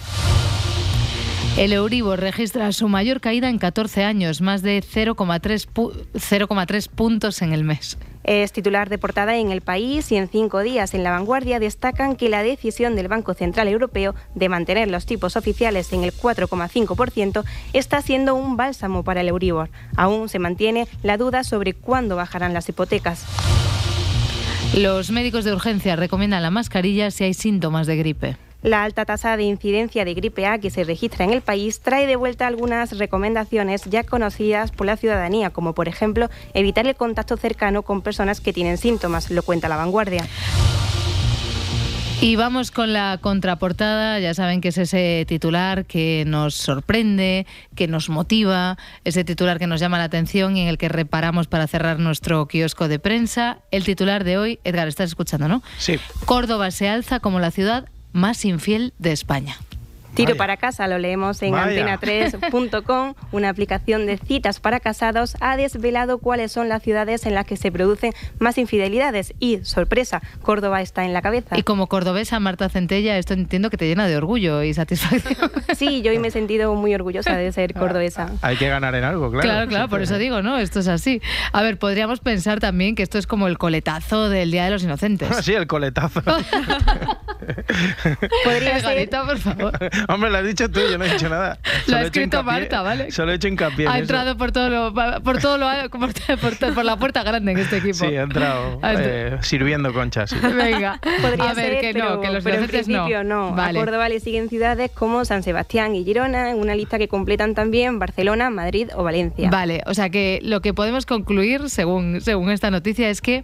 El Euribor registra su mayor caída en 14 años, más de 0,3 puntos en el mes. Es titular de portada en El País y en cinco días en La Vanguardia destacan que la decisión del Banco Central Europeo de mantener los tipos oficiales en el 4,5% está siendo un bálsamo para el Euribor. Aún se mantiene la duda sobre cuándo bajarán las hipotecas. Los médicos de urgencia recomiendan la mascarilla si hay síntomas de gripe. La alta tasa de incidencia de gripe A que se registra en el país trae de vuelta algunas recomendaciones ya conocidas por la ciudadanía, como por ejemplo evitar el contacto cercano con personas que tienen síntomas, lo cuenta la vanguardia. Y vamos con la contraportada, ya saben que es ese titular que nos sorprende, que nos motiva, ese titular que nos llama la atención y en el que reparamos para cerrar nuestro kiosco de prensa. El titular de hoy, Edgar, estás escuchando, ¿no? Sí. Córdoba se alza como la ciudad más infiel de España. Tiro para casa, lo leemos en antena3.com. Una aplicación de citas para casados ha desvelado cuáles son las ciudades en las que se producen más infidelidades. Y, sorpresa, Córdoba está en la cabeza. Y como cordobesa, Marta Centella, esto entiendo que te llena de orgullo y satisfacción. Sí, yo hoy me he sentido muy orgullosa de ser cordobesa. Hay que ganar en algo, claro. Claro, claro, por eso digo, ¿no? Esto es así. A ver, podríamos pensar también que esto es como el coletazo del Día de los Inocentes. sí, el coletazo. Podría ser... por favor. Hombre, lo has dicho tú, yo no he dicho nada. Lo ha escrito Marta, ¿vale? Solo he hecho hincapié en Ha eso. entrado por todo lo, por todo lo, por, por- por la puerta grande en este equipo. Sí, ha entrado eh, sirviendo conchas. sí. Venga, Podría a ver, ser, que pero, no, que los pero en inocentes no. principio no. Vale. A Córdoba le siguen ciudades como San Sebastián y Girona, en una lista que completan también Barcelona, Madrid o Valencia. Vale, o sea que lo que podemos concluir, según, según esta noticia, es que,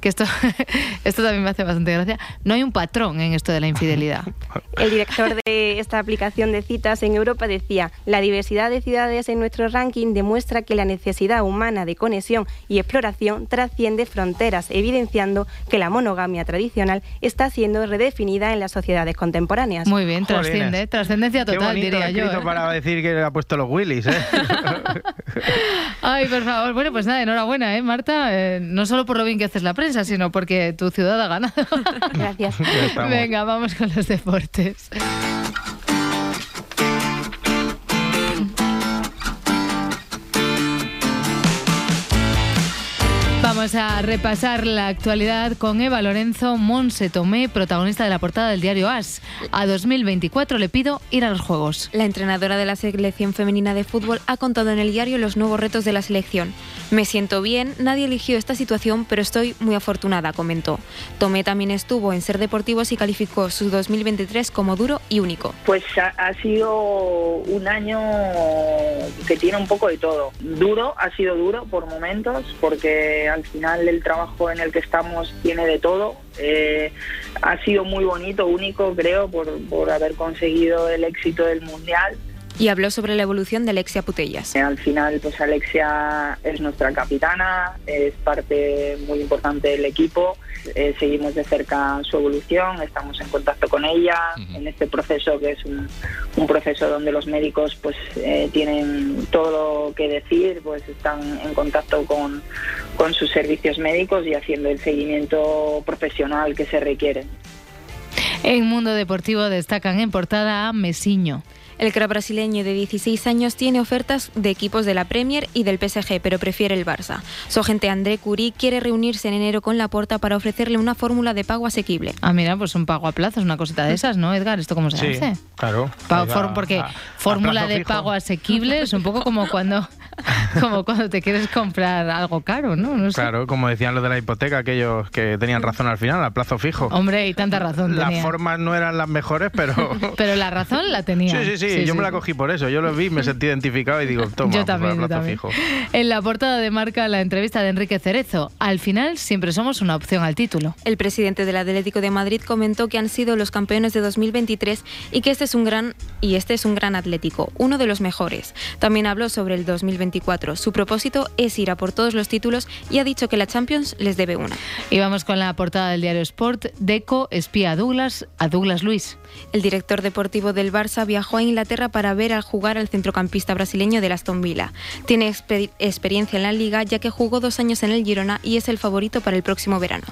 que esto, esto también me hace bastante gracia, no hay un patrón en esto de la infidelidad. El director de esta aplicación de citas en Europa decía, la diversidad de ciudades en nuestro ranking demuestra que la necesidad humana de conexión y exploración trasciende fronteras, evidenciando que la monogamia tradicional está siendo redefinida en las sociedades contemporáneas. Muy bien, Jolines. trasciende, trascendencia Qué total, bonito diría yo. ¿eh? para decir que le ha puesto los Willys, ¿eh? Ay, por favor. Bueno, pues nada, enhorabuena, ¿eh, Marta? Eh, no solo por lo bien que haces la prensa, sino porque tu ciudad ha ganado. Gracias. Venga, vamos con los deportes. Vamos a repasar la actualidad con Eva Lorenzo Monse Tomé, protagonista de la portada del diario As. A 2024 le pido ir a los Juegos. La entrenadora de la selección femenina de fútbol ha contado en el diario los nuevos retos de la selección. Me siento bien, nadie eligió esta situación, pero estoy muy afortunada, comentó. Tomé también estuvo en Ser Deportivos y calificó su 2023 como duro y único. Pues ha, ha sido un año que tiene un poco de todo. Duro, ha sido duro por momentos, porque al final el trabajo en el que estamos tiene de todo. Eh, ha sido muy bonito, único, creo, por, por haber conseguido el éxito del Mundial. Y habló sobre la evolución de Alexia Putellas. Al final, pues Alexia es nuestra capitana, es parte muy importante del equipo. Eh, seguimos de cerca su evolución, estamos en contacto con ella en este proceso que es un, un proceso donde los médicos pues eh, tienen todo lo que decir, pues están en contacto con, con sus servicios médicos y haciendo el seguimiento profesional que se requiere. En Mundo Deportivo destacan en portada a Mesiño. El crack brasileño de 16 años tiene ofertas de equipos de la Premier y del PSG, pero prefiere el Barça. Su agente André Curie quiere reunirse en enero con Laporta para ofrecerle una fórmula de pago asequible. Ah, mira, pues un pago a plazos, una cosita de esas, ¿no, Edgar? ¿Esto cómo se Sí, hace? claro. For- porque a- fórmula de fijo. pago asequible es un poco como cuando, como cuando te quieres comprar algo caro, ¿no? No sé. Claro, como decían los de la hipoteca, aquellos que tenían razón al final, a plazo fijo. Hombre, y tanta razón Las tenía. formas no eran las mejores, pero... Pero la razón la tenía. Sí, sí, sí, yo me la cogí por eso. Yo lo vi, me sentí identificado y digo, toma, Yo pues, también, a yo plazo también. fijo. En la portada de marca la entrevista de Enrique Cerezo. Al final siempre somos una opción al título. El presidente del Atlético de Madrid comentó que han sido los campeones de 2023 y que este es un gran y este es un gran Atlético, uno de los mejores. También habló sobre el 2024. Su propósito es ir a por todos los títulos y ha dicho que la Champions les debe una. Y vamos con la portada del diario Sport. Deco espía a Douglas, a Douglas Luis. El director deportivo del Barça viajó a Inglaterra para ver al jugar al centrocampista brasileño del Aston Villa. Tiene exper- experiencia en la liga ya que jugó dos años en el Girona y es el favorito para el próximo verano.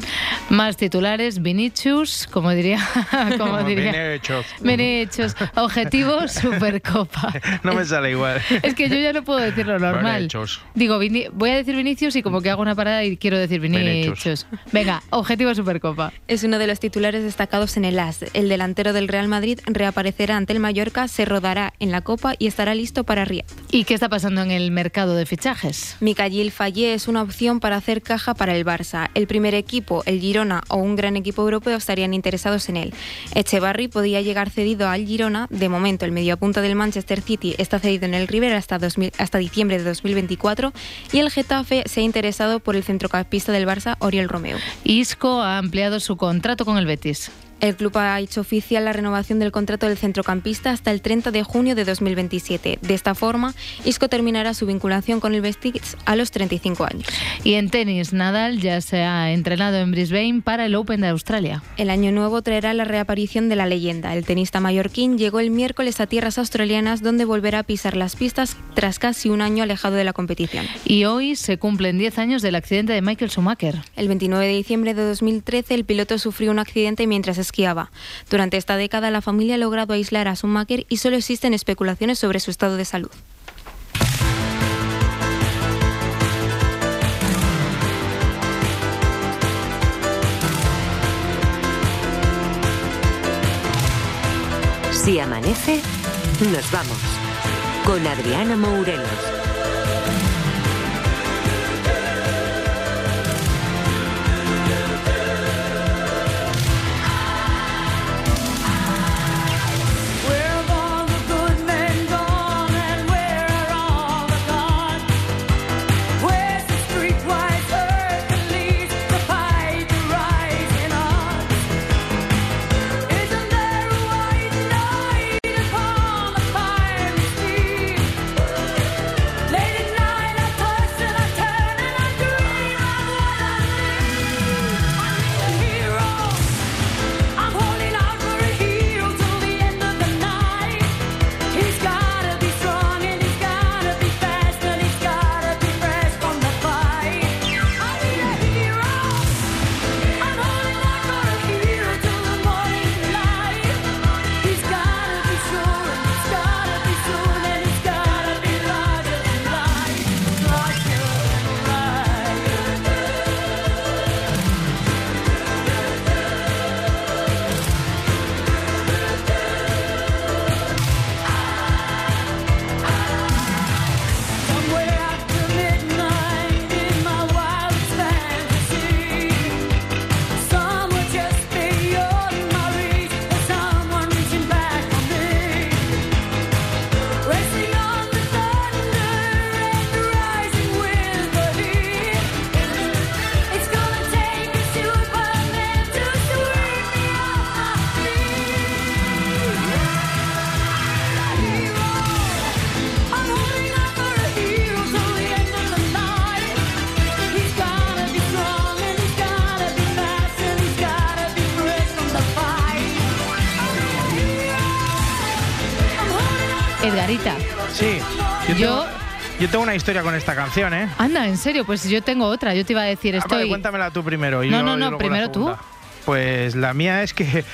Más titulares, Vinicius, como diría, como diría. hechos. Vinicius, objetivo Supercopa. No me sale igual. Es que yo ya no puedo decir lo normal. Digo, voy a decir Vinicius y como que hago una parada y quiero decir Vinicius. Venga, objetivo Supercopa. Es uno de los titulares destacados en el AS. El delantero del Real Madrid reaparecerá ante el Mallorca, se rodará en la Copa y estará listo para Riyadh. ¿Y qué está pasando en el mercado de fichajes? Mikael Fallé es una opción para hacer caja para el Barça. El primer equipo, el Girona o un gran equipo europeo estarían interesados en él. Echevarri podía llegar cedido al Girona. De momento, el mediapunta del Manchester City está cedido en el River hasta, 2000 hasta diciembre de 2024 y el Getafe se ha interesado por el centrocampista del Barça, Oriol Romeo. Isco ha ampliado su contrato con el Betis. El club ha hecho oficial la renovación del contrato del centrocampista hasta el 30 de junio de 2027. De esta forma, Isco terminará su vinculación con el Besiktas a los 35 años. Y en tenis, Nadal ya se ha entrenado en Brisbane para el Open de Australia. El año nuevo traerá la reaparición de la leyenda. El tenista mallorquín llegó el miércoles a tierras australianas donde volverá a pisar las pistas tras casi un año alejado de la competición. Y hoy se cumplen 10 años del accidente de Michael Schumacher. El 29 de diciembre de 2013 el piloto sufrió un accidente mientras esquiaba. Durante esta década la familia ha logrado aislar a Schumacher y solo existen especulaciones sobre su estado de salud. Si amanece, nos vamos. Con Adriana Mourelos. Yo- tengo una historia con esta canción, ¿eh? Anda, en serio, pues yo tengo otra. Yo te iba a decir, Ah, vale, estoy. cuéntamela tú primero. y No, yo- no, no, primero tú. Pues la mía es que,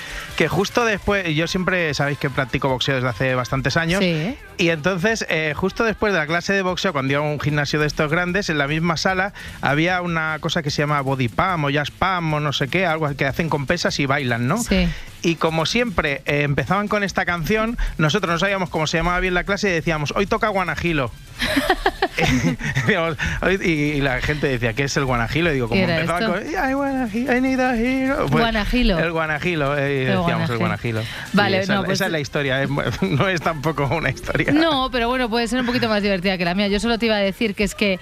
que justo después, yo siempre sabéis que practico boxeo desde hace bastantes años. Sí. Y entonces, eh, justo después de la clase de boxeo, cuando iba a un gimnasio de estos grandes, en la misma sala había una cosa que se llama body pump o jazz pump o no sé qué, algo que hacen con pesas y bailan, ¿no? Sí. Y como siempre eh, empezaban con esta canción, nosotros no sabíamos cómo se llamaba bien la clase y decíamos, hoy toca Guanajilo. Y, y la gente decía, ¿qué es el Guanajilo? Y digo, como ¿Qué era empezaban esto? con, "I need a hero". Pues, Guanajilo. El Guanajilo, eh, El El Guanajilo. Vale, esa, no, es- pues- esa es la historia, eh, no es tampoco una historia. No, pero bueno, puede ser un poquito más divertida que la mía. Yo solo te iba a decir que es que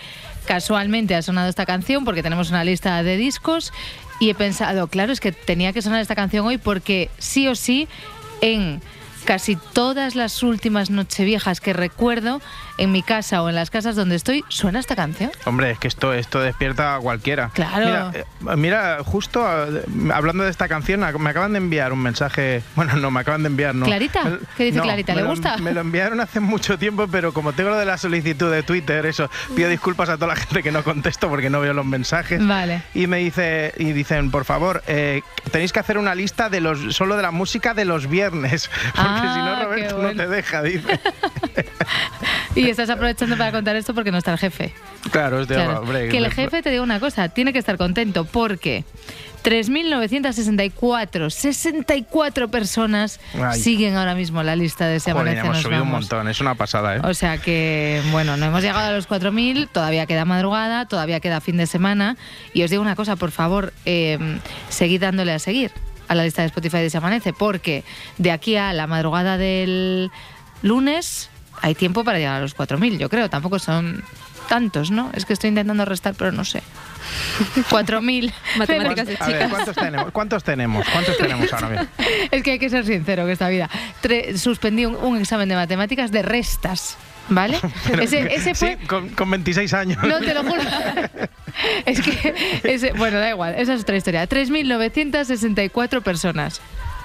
casualmente ha sonado esta canción porque tenemos una lista de discos y he pensado, claro, es que tenía que sonar esta canción hoy porque sí o sí en casi todas las últimas nocheviejas que recuerdo en mi casa o en las casas donde estoy suena esta canción. Hombre, es que esto, esto despierta a cualquiera. Claro. Mira, eh, mira, justo eh, hablando de esta canción, me acaban de enviar un mensaje. Bueno, no, me acaban de enviar, no. ¿Clarita? ¿Qué dice no, Clarita? me ¿Le lo- gusta? Me lo enviaron hace mucho tiempo, pero como tengo lo de la solicitud de Twitter, eso, pido disculpas a toda la gente que no contesto porque no veo los mensajes. Vale. Y me dice, y dicen, por favor, eh, tenéis que hacer una lista de los solo de la música de los viernes. Porque Ah, si no, qué Roberto no te deja, dice. Y estás aprovechando para contar esto porque no está el jefe. Claro, hostia, Claro. hombre, que el jefe te diga una cosa, tiene que estar contento porque 3.964, 64 personas Ay. siguen ahora mismo la lista de Se Joder, hemos subido un montón, es una pasada, ¿eh? O sea que, bueno, no hemos llegado a los 4.000, todavía queda madrugada, todavía queda fin de semana. Y os digo una cosa, por favor, eh, seguid dándole a seguir a la lista de Spotify de Se Amanece, porque de aquí a la madrugada del lunes hay tiempo para llegar a los 4.000, yo creo. Tampoco son tantos, ¿no? Es que estoy intentando restar, pero no sé. 4.000. Matemáticas de A ver, chicas. ¿cuántos tenemos? ¿Cuántos tenemos? ¿Cuántos tenemos ahora mismo? Es que hay que ser sincero que esta vida. Tre- suspendí un, un examen de matemáticas de restas, ¿vale? Pero ese, ese fue... sí, con, con 26 años. No, te lo juro. Es que, ese- bueno, da igual, esa es otra historia. 3.964 personas.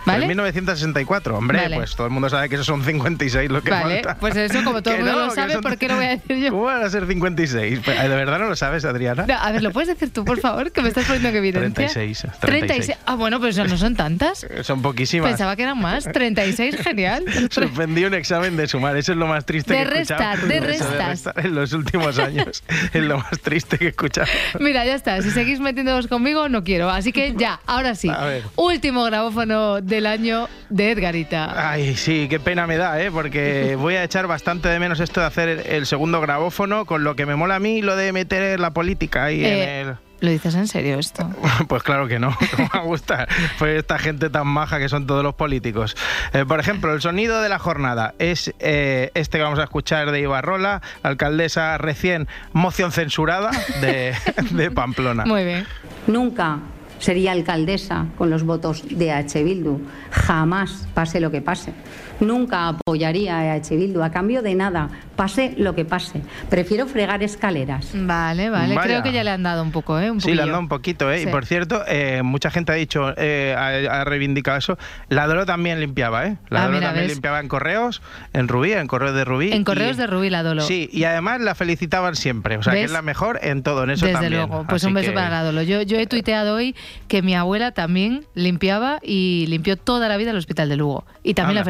¿Vale? En 1964, hombre, Vale. pues todo el mundo sabe que esos son 56 lo que Vale, falta. pues eso, como todo el Que mundo no, lo que sabe, son- ¿por qué lo voy a decir yo? ¿Cómo van a ser 56? Pero, ¿De verdad no lo sabes, Adriana? No, a ver, ¿lo puedes decir tú, por favor? Que me estás poniendo en evidencia. 36, 36. Ah, bueno, pues no son tantas. Son poquísimas. Pensaba que eran más. 36, genial. Suspendí un examen de sumar, eso es lo más triste De que he escuchado. restar, de restar en los últimos años. es lo más triste que he escuchado. Mira, ya está. Si seguís metiéndoos conmigo, no quiero. Así que ya, ahora sí. Último grabófono del año de Edgarita. Ay, sí, qué pena me da, ¿eh? Porque voy a echar bastante de menos esto de hacer el, segundo grabófono, con lo que me mola a mí lo de meter la política ahí Eh, en el... ¿Lo dices en serio esto? Pues claro que no, no me gusta. Pues esta gente tan maja que son todos los políticos. Eh, por ejemplo, el sonido de la jornada es eh, este que vamos a escuchar de Ibarrola, alcaldesa recién moción censurada de, de Pamplona. Muy bien. Nunca sería alcaldesa con los votos de H. Bildu. Jamás, pase lo que pase. Nunca apoyaría a H. Bildu a cambio de nada, pase lo que pase. Prefiero fregar escaleras. Vale, vale. Vaya. Creo que ya le han dado un poco, ¿eh? Un Sí, le han dado un poquito, ¿eh? Sí. Y por cierto, eh, mucha gente ha dicho, eh, ha, ha reivindicado eso. Ladro también limpiaba, ¿eh? Ladro Ah, mira, también ¿ves? limpiaba en correos, en Rubí, en correos de Rubí. En y- correos de Rubí la Dolo. Sí, y además la felicitaban siempre. O sea, que es la mejor en todo, en eso Desde también. luego. Pues Así un beso que- para la Dolo. Yo, yo he tuiteado hoy que mi abuela también limpiaba y limpió toda la vida el hospital de Lugo. Y también Anda. la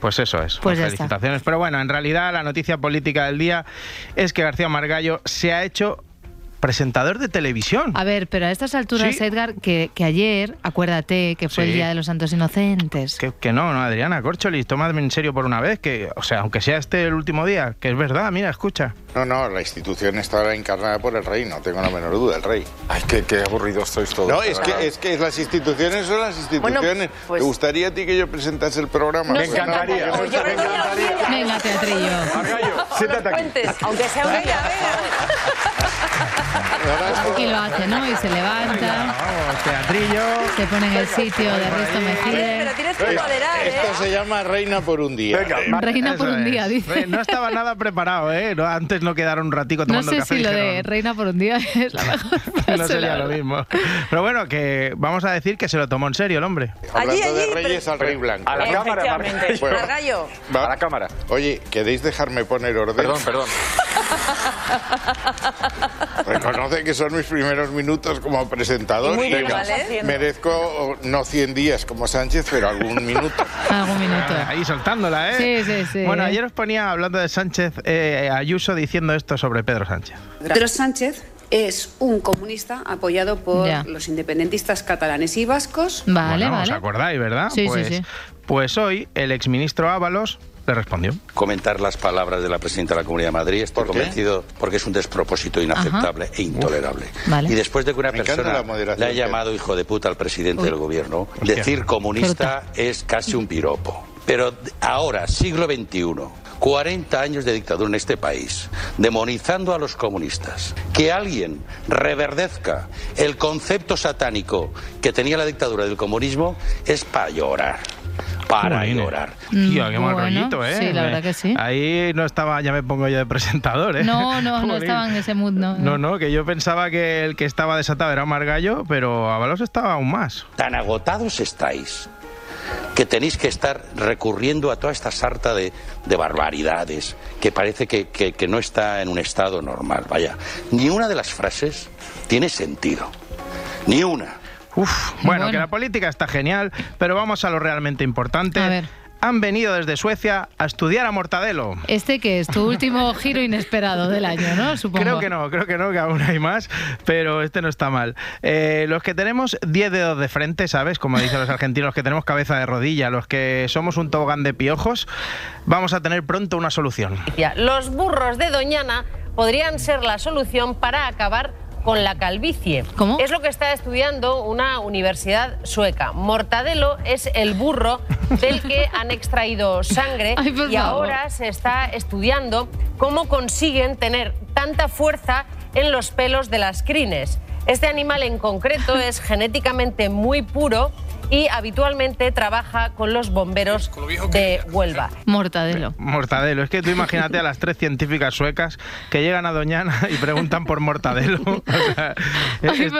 Pues eso es. Pues está. felicitaciones. Pero bueno, en realidad la noticia política del día es que García Margallo se ha hecho presentador de televisión. A ver, pero a estas alturas, Sí. Edgar, que, que ayer, acuérdate que fue el. Día de los Santos Inocentes. Que, que no, no, Adriana Corcholis, tomadme en serio por una vez, que, o sea, aunque sea este el último día, que es verdad, mira, escucha. No, no, la institución está encarnada por el rey, no tengo la menor duda, el rey. Ay, qué, qué aburridos sois todos. No, es que, es que las instituciones son las instituciones. pues- ¿Te gustaría a ti que yo presentase el programa? Me Pues encantaría. no Pues yo está- venía Venga, teatrillo. Siéntate aquí. aunque sea un día. Y lo hace, ¿no? Y se levanta, Vamos, teatrillo. se pone en el sitio de Risto Mejide. tienes que Esto- moderar, ¿eh? Esto se llama reina por un día. Reina por un día, dice. No estaba nada preparado, ¿eh? No, antes no quedaron un ratico No tomando sé café. si lo dijeron, de reina por un día es la mejor frase, No sería lo mismo. Pero bueno, que vamos a decir que se lo tomó en serio el hombre. Hablando Allí, de allí, reyes pero- al rey blanco. A la cámara. Bueno. Margallo. Va- A la cámara. Oye, ¿queréis dejarme poner orden? Perdón, perdón. Reconoce que son mis primeros minutos como presentador. Muy bien haciendo. merezco oh, no 100 días como Sánchez, pero algún minuto. Algún minuto. Ahí soltándola, ¿eh? Sí, sí, sí. Bueno, ayer os ponía hablando de Sánchez, eh, Ayuso diciendo esto sobre Pedro Sánchez. Pedro Sánchez es un comunista apoyado por Ya. los independentistas catalanes y vascos. Vale, bueno, vale. ¿Os acordáis, verdad? Sí, sí, pues, sí. pues hoy el exministro Ábalos le respondió. comentar las palabras de la presidenta de la Comunidad de Madrid. Estoy ¿Por convencido porque es un despropósito inaceptable e intolerable. Vale. Y después de que una Me persona le ha llamado hijo de puta al presidente Uy. del gobierno, Hostia. decir comunista es casi un piropo. Pero ahora, siglo XXI, 40 años de dictadura en este país, demonizando a los comunistas, que alguien reverdezca el concepto satánico que tenía la dictadura del comunismo es para llorar. Para Bueno, llorar. Tío, qué mal bueno, rollito, ¿eh? sí, la verdad que sí. Ahí no estaba, ya me pongo yo de presentador, ¿eh? No, no, no estaba en ese mood, no. No, no, que yo pensaba que el que estaba desatado era Margallo, pero Ábalos estaba aún más. tan agotados estáis que tenéis que estar recurriendo a toda esta sarta de, de barbaridades que parece que, que- que no está en un estado normal. Vaya, ni una de las frases tiene sentido. Ni una. Uf, bueno, Bueno. que la política está genial, pero vamos a lo realmente importante. A ver. Han venido desde Suecia a estudiar a Mortadelo. Este que es tu último giro inesperado del año, ¿no? Supongo. Creo que no, creo que no, que aún hay más, pero este no está mal. Eh, los que tenemos 10 dedos de frente, ¿sabes? Como dicen los argentinos, los que tenemos cabeza de rodilla, los que somos un tobogán de piojos, vamos a tener pronto una solución. Los burros de Doñana podrían ser la solución para acabar con la calvicie. ¿Cómo? Es lo que está estudiando una universidad sueca. Mortadelo es el burro del que han extraído sangre Ay, y ahora se está estudiando cómo consiguen tener tanta fuerza en los pelos de las crines. Este animal en concreto es genéticamente muy puro y habitualmente trabaja con los bomberos de Huelva. Mortadelo. Mortadelo. Es que tú imagínate a las tres científicas suecas que llegan a Doñana y preguntan por Mortadelo. O sea, es, es-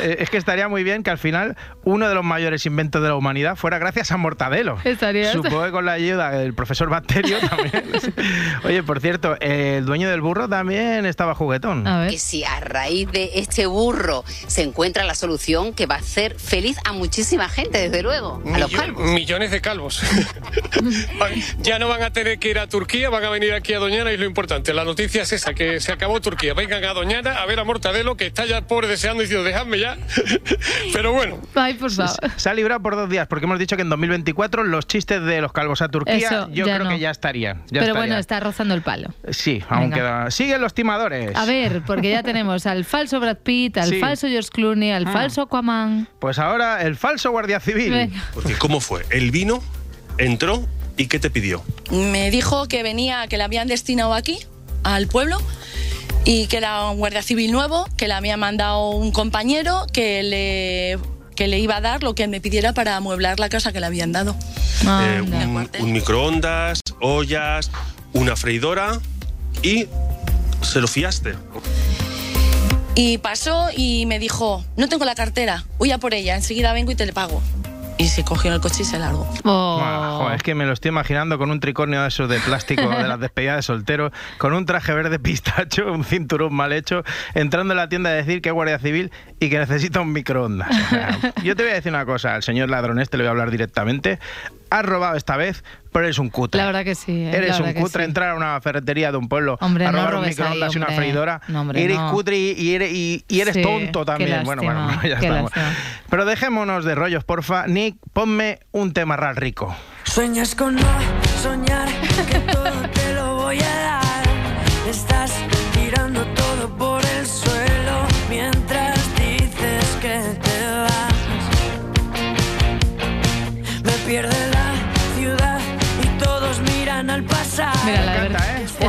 eh, es que estaría muy bien que al final uno de los mayores inventos de la humanidad fuera gracias a Mortadelo. Estaría- Supongo que con la ayuda del profesor Bacterio también. Oye, por cierto, el dueño del burro también estaba juguetón. Que si a raíz de este burro se encuentra la solución que va a hacer feliz a muchísima gente, desde luego, a los calvos. Millones de calvos. ya no van a tener que ir a Turquía, van a venir aquí a Doñana y lo importante, la noticia es esa, que se acabó Turquía. Vengan a Doñana a ver a Mortadelo, que está ya el pobre deseando y diciendo, dejadme ya. Pero bueno. Ay, por favor. Se ha librado por dos días, porque hemos dicho que en 2024 los chistes de los calvos a Turquía, Eso, yo creo no. que ya estarían. ya Pero bueno, está rozando el palo. Sí, aún Venga. queda. Siguen los timadores. A ver, porque ya tenemos al falso Brad Pitt, al Sí. falso George Clooney, al Ah. falso Aquaman. Pues ahora el falso guardia civil. Porque ¿cómo fue? Él vino, entró y ¿qué te pidió? Me dijo que venía, que la habían destinado aquí, al pueblo, y que era un guardia civil nuevo, que le había mandado un compañero que le, que le iba a dar lo que me pidiera para amueblar la casa que le habían dado. Eh, un, un microondas, ollas, una freidora y se lo fiaste. Y pasó y me dijo, no tengo la cartera, voy a por ella, enseguida vengo y te le pago. Y se cogió en el coche y se largó. Joder, es que me lo estoy imaginando con un tricornio de esos de plástico de las despedidas de soltero, con un traje verde pistacho, un cinturón mal hecho, entrando en la tienda a decir que es guardia civil y que necesita un microondas. O sea, yo te voy a decir una cosa, al señor ladrón este le voy a hablar directamente. Has robado esta vez, pero eres un cutre. La verdad que sí. eh, Eres un cutre, sí. entrar a una ferretería de un pueblo Hombre, a no robar un robes ahí, microondas y una freidora. No, hombre, eres no. cutre y, y eres, y- y eres Sí, tonto qué también. Bueno, bueno, lástima, ya qué estamos. lástima. Pero dejémonos de rollos, porfa. Nick, ponme un tema real rico. Sueñas con no soñar que todo te lo voy a dar. Estás tirando todo por el suelo mientras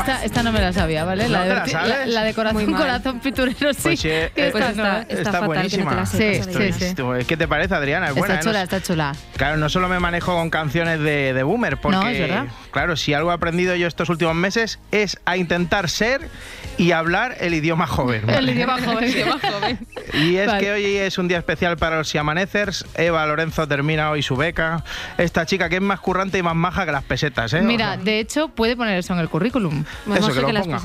esta, esta no me la sabía, ¿vale? ¿No la, de te la sabes? la de corazón, corazón piturero, sí. Pues sí, eh, Esta pues no. está, está buenísima. Sí, sí, sí. Esto- ¿Qué te parece, Adriana? Es Está buena, ¿eh? chula, No- está chula. Claro, no solo me manejo con canciones de, de boomer, porque, No, es verdad. claro, si algo he aprendido yo estos últimos meses es a intentar ser y hablar el idioma joven. El idioma joven, el idioma joven. Y es Vale. que hoy es un día especial para los siamanecers. Eva Lorenzo termina hoy su beca. Esta chica que es más currante y más maja que las pesetas, ¿eh? Mira, O sea, de hecho, puede poner eso en el currículum. Eso, que lo ponga.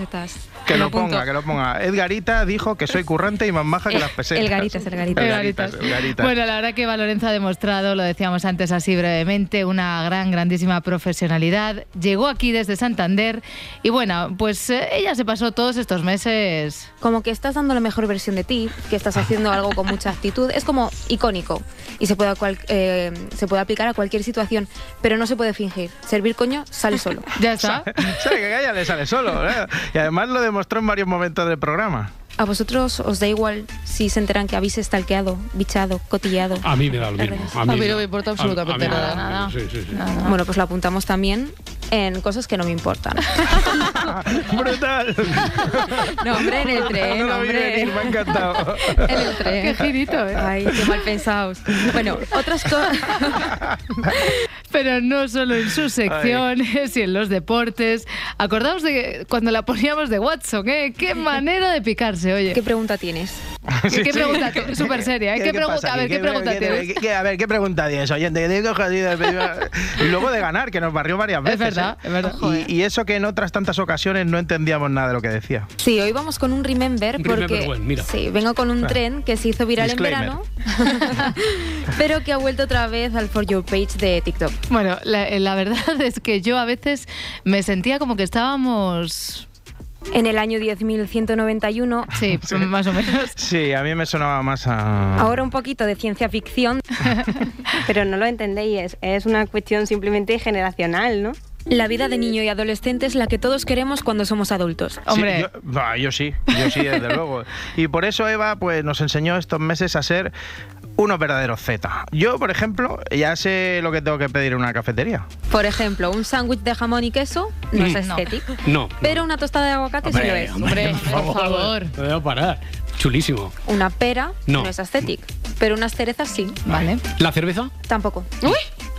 Que lo ponga, que lo ponga. Edgarita dijo que soy currante y más maja que las pesetas. El Garitas, el Garitas. El Garitas, el Garitas. Bueno, la verdad que Eva Lorenzo ha demostrado, lo decíamos antes así brevemente, una gran, grandísima profesionalidad. Llegó aquí desde Santander y bueno, pues eh, ella se pasó todos estos meses. Como que estás dando la mejor versión de ti, que estás haciendo algo con mucha actitud. Es como icónico y se puede, a cual- eh, se puede aplicar a cualquier situación, pero no se puede fingir. Servir coño sale solo. Ya está. Sabe que ella le sale solo, ¿eh? Y además lo demostró en varios momentos del programa. ¿A vosotros os da igual si se enteran que habéis stalkeado, bichado, cotillado? A mí me da lo mismo. A mí no me importa absolutamente a mí me da nada, Sí, sí, sí. Bueno, pues lo apuntamos también en cosas que no me importan. ¡Brutal! No, hombre, en el tren, No hombre. venir, me ha encantado. En el tren. Qué girito, ¿eh? Ay, qué mal pensados. Bueno, otras cosas. Pero no solo en sus secciones y en los deportes. Acordaos de cuando la poníamos de Watson, ¿eh? Qué manera de picarse, oye. ¿Qué pregunta tienes? ¿Qué pregunta? Súper seria, ¿eh? ¿Qué, pregunta? A ver? ¿qué, pregunta tienes? a ver, ¿qué pregunta tienes, oyente? Que. Y luego de ganar, que nos barrió varias Es veces. Verdad, ¿eh? es verdad. Y, y eso que en otras tantas ocasiones no entendíamos nada de lo que decía. Sí, hoy vamos con un remember porque remember mira. sí, vengo con un Ah. tren que se hizo viral Disclaimer. en verano, pero que ha vuelto otra vez al For Your Page de TikTok. Bueno, la, la verdad es que yo a veces me sentía como que estábamos... En el año 10.191. Sí, más o menos. Sí, a mí me sonaba más a... Ahora un poquito de ciencia ficción. Pero no lo entendéis, es, es una cuestión simplemente generacional, ¿no? La vida de niño y adolescente es la que todos queremos cuando somos adultos. Hombre. yo, bah, yo sí, yo sí, desde luego. Y por eso Eva pues, nos enseñó estos meses a ser unos verdaderos Z. Yo, por ejemplo, ya sé lo que tengo que pedir en una cafetería. Por ejemplo, un sándwich de jamón y queso no es estético. No. Pero una tostada de aguacate sí lo es. Hombre, por favor. No debo parar. Chulísimo. Una pera No. no, es estético. Pero unas cerezas sí. Vale. ¿La cerveza? Tampoco.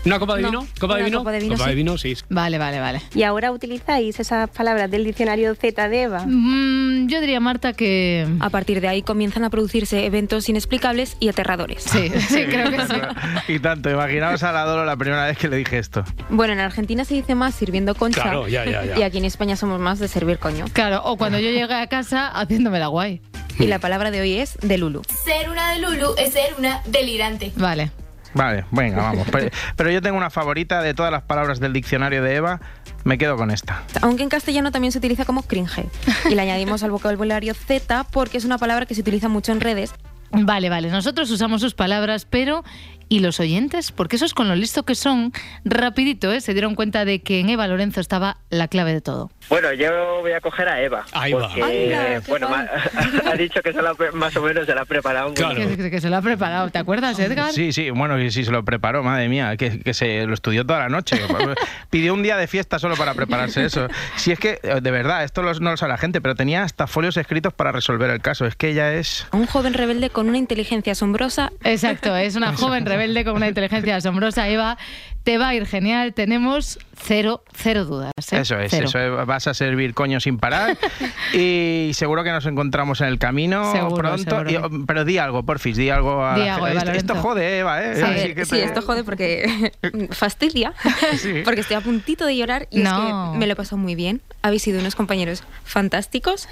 ¿Una copa de No, vino? ¿Copa de vino? copa de vino, sí. de vino, sí. Vale, vale, vale. ¿Y ahora utilizáis esas palabras del diccionario Z de Eva? Mm, yo diría, Marta, que... A partir de ahí comienzan a producirse eventos inexplicables y aterradores. Sí, sí, creo que sí. Y tanto, imaginaos a la Dolo la primera vez que le dije esto. Bueno, en Argentina se dice más sirviendo concha. Claro, ya, ya, ya. Y aquí en España somos más de servir coño. Claro, o cuando yo llegué a casa haciéndome la guay. Y la palabra de hoy es de Lulu. Ser una de Lulu es ser una delirante. Vale. Vale, venga, vamos. Pero, pero yo tengo una favorita de todas las palabras del diccionario de Eva. Me quedo con esta. Aunque en castellano también se utiliza como cringe. Y le añadimos al vocabulario Z porque es una palabra que se utiliza mucho en redes. Vale, vale. Nosotros usamos sus palabras, pero ¿y los oyentes? Porque esos con lo listo que son, rapidito, ¿eh? Se dieron cuenta de que en Eva Lorenzo estaba la clave de todo. Bueno, yo voy a coger a Eva. Ahí va. porque, Anda, qué bueno, guay. ma- ha dicho que se la, más o menos se la ha preparado. Que, que- que se lo ha preparado. ¿Te acuerdas, Edgar? Sí, sí, bueno, sí se lo preparó, madre mía, que, que se lo estudió toda la noche. Pidió un día de fiesta solo para prepararse eso. Si es que, de verdad, esto los- no lo sabe la gente, pero tenía hasta folios escritos para resolver el caso. Es que ella es... Un joven rebelde con una inteligencia asombrosa. Exacto, es una joven rebelde con una inteligencia asombrosa. Eva, te va a ir genial. Tenemos cero, cero dudas. ¿eh? Eso es, Cero. eso es, vas a servir coño sin parar y seguro que nos encontramos en el camino Seguro, pronto. seguro. Y, oh, pero di algo, porfis, di algo. A Di algo. Eva esto, esto jode, Eva, ¿eh? A Así que sí, te- esto jode porque fastidia, Sí. porque estoy a puntito de llorar y No. es que me lo he pasado muy bien. Habéis sido unos compañeros fantásticos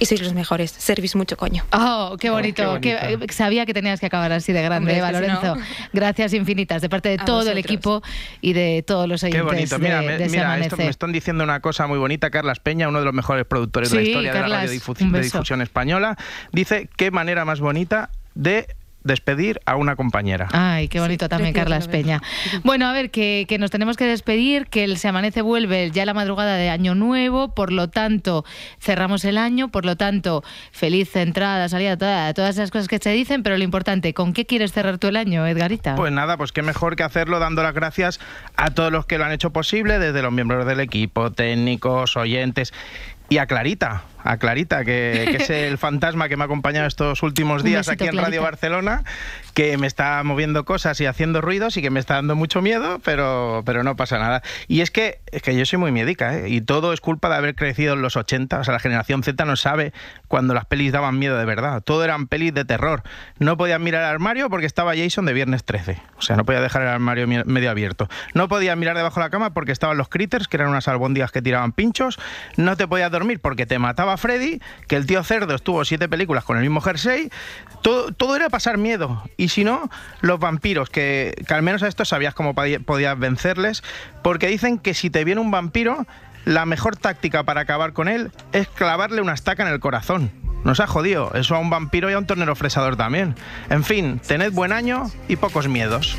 y sois los mejores. Servís mucho coño. Oh, qué bonito. Oh, qué qué- sabía que tenías que acabar así de grande, Hombre, Eva si Lorenzo. no- Gracias infinitas de parte de A todo el equipo y de todos los Qué oyentes bonito. de, Mira, de me, Se mira, esto Amanece. me están diciendo una cosa muy bonita. Carlas Peña, uno de los mejores productores de la historia de la radiodifusión de difusión española, dice qué manera más bonita de despedir a una compañera. Ay, qué bonito también, Carlas. Peña. Bueno, a ver, que, que nos tenemos que despedir, que el Se Amanece vuelve ya la madrugada de Año Nuevo, por lo tanto, cerramos el año, por lo tanto, feliz entrada, salida, toda- todas esas cosas que se dicen, pero lo importante, ¿con qué quieres cerrar tú el año, Edgarita? Pues nada, pues qué mejor que hacerlo dando las gracias a todos los que lo han hecho posible, desde los miembros del equipo, técnicos, oyentes y a Clarita, a Clarita, que, que es el fantasma que me ha acompañado estos últimos días besito, aquí en Radio. Barcelona, que me está moviendo cosas y haciendo ruidos y que me está dando mucho miedo, pero, pero no pasa nada. Y es que, es que yo soy muy médica, ¿eh? y todo es culpa de haber crecido en los 80, o sea, la generación Z no sabe cuando las pelis daban miedo de verdad, todo eran pelis de terror. No podías mirar al armario porque estaba Jason de viernes 13, o sea, no podía dejar el armario medio abierto. No podías mirar debajo de la cama porque estaban los critters, que eran unas albóndigas que tiraban pinchos. No te podías dormir porque te mataba Freddy, que el tío cerdo estuvo siete películas con el mismo jersey. Todo, todo era pasar miedo. Y si no, los vampiros, que, que al menos a estos sabías cómo podía- podías vencerles, porque dicen que si te viene un vampiro, la mejor táctica para acabar con él es clavarle una estaca en el corazón. Nos ha jodido. Eso a un vampiro y a un tornero fresador también. En fin, tened buen año y pocos miedos.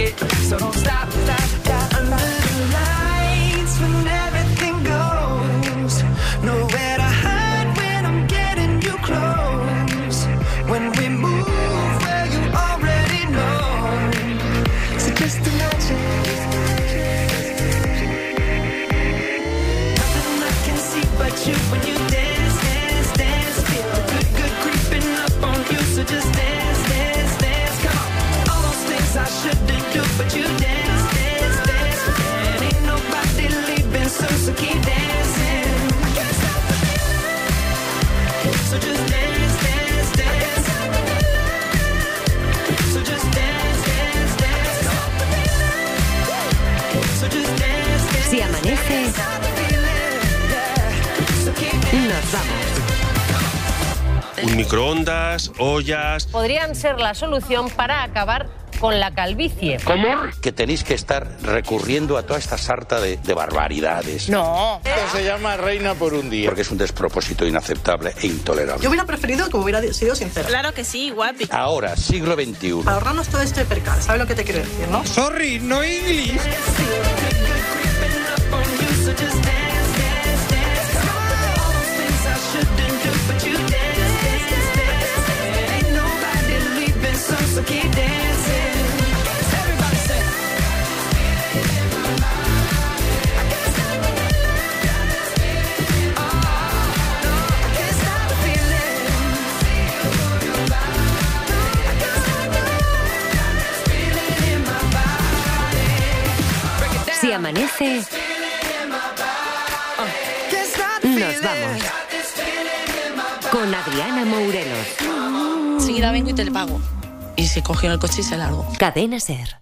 It, so don't stop. Microondas, ollas. Podrían ser la solución para acabar con la calvicie. ¿Cómo? Que tenéis que estar recurriendo a toda esta sarta de, de barbaridades. No. Esto se llama reina por un día. Porque es un despropósito inaceptable e intolerable. Yo hubiera preferido que hubiera sido sincera. Claro que sí, guapi. Ahora, siglo XXI. Ahorrarnos todo este percal, ¿sabes lo que te quiero decir, no? Sorry, no English. Amanece, nos vamos. Con Adriana Mourelos. Enseguida vengo y te le pago. Y se cogió el coche y se largó. Cadena Ser.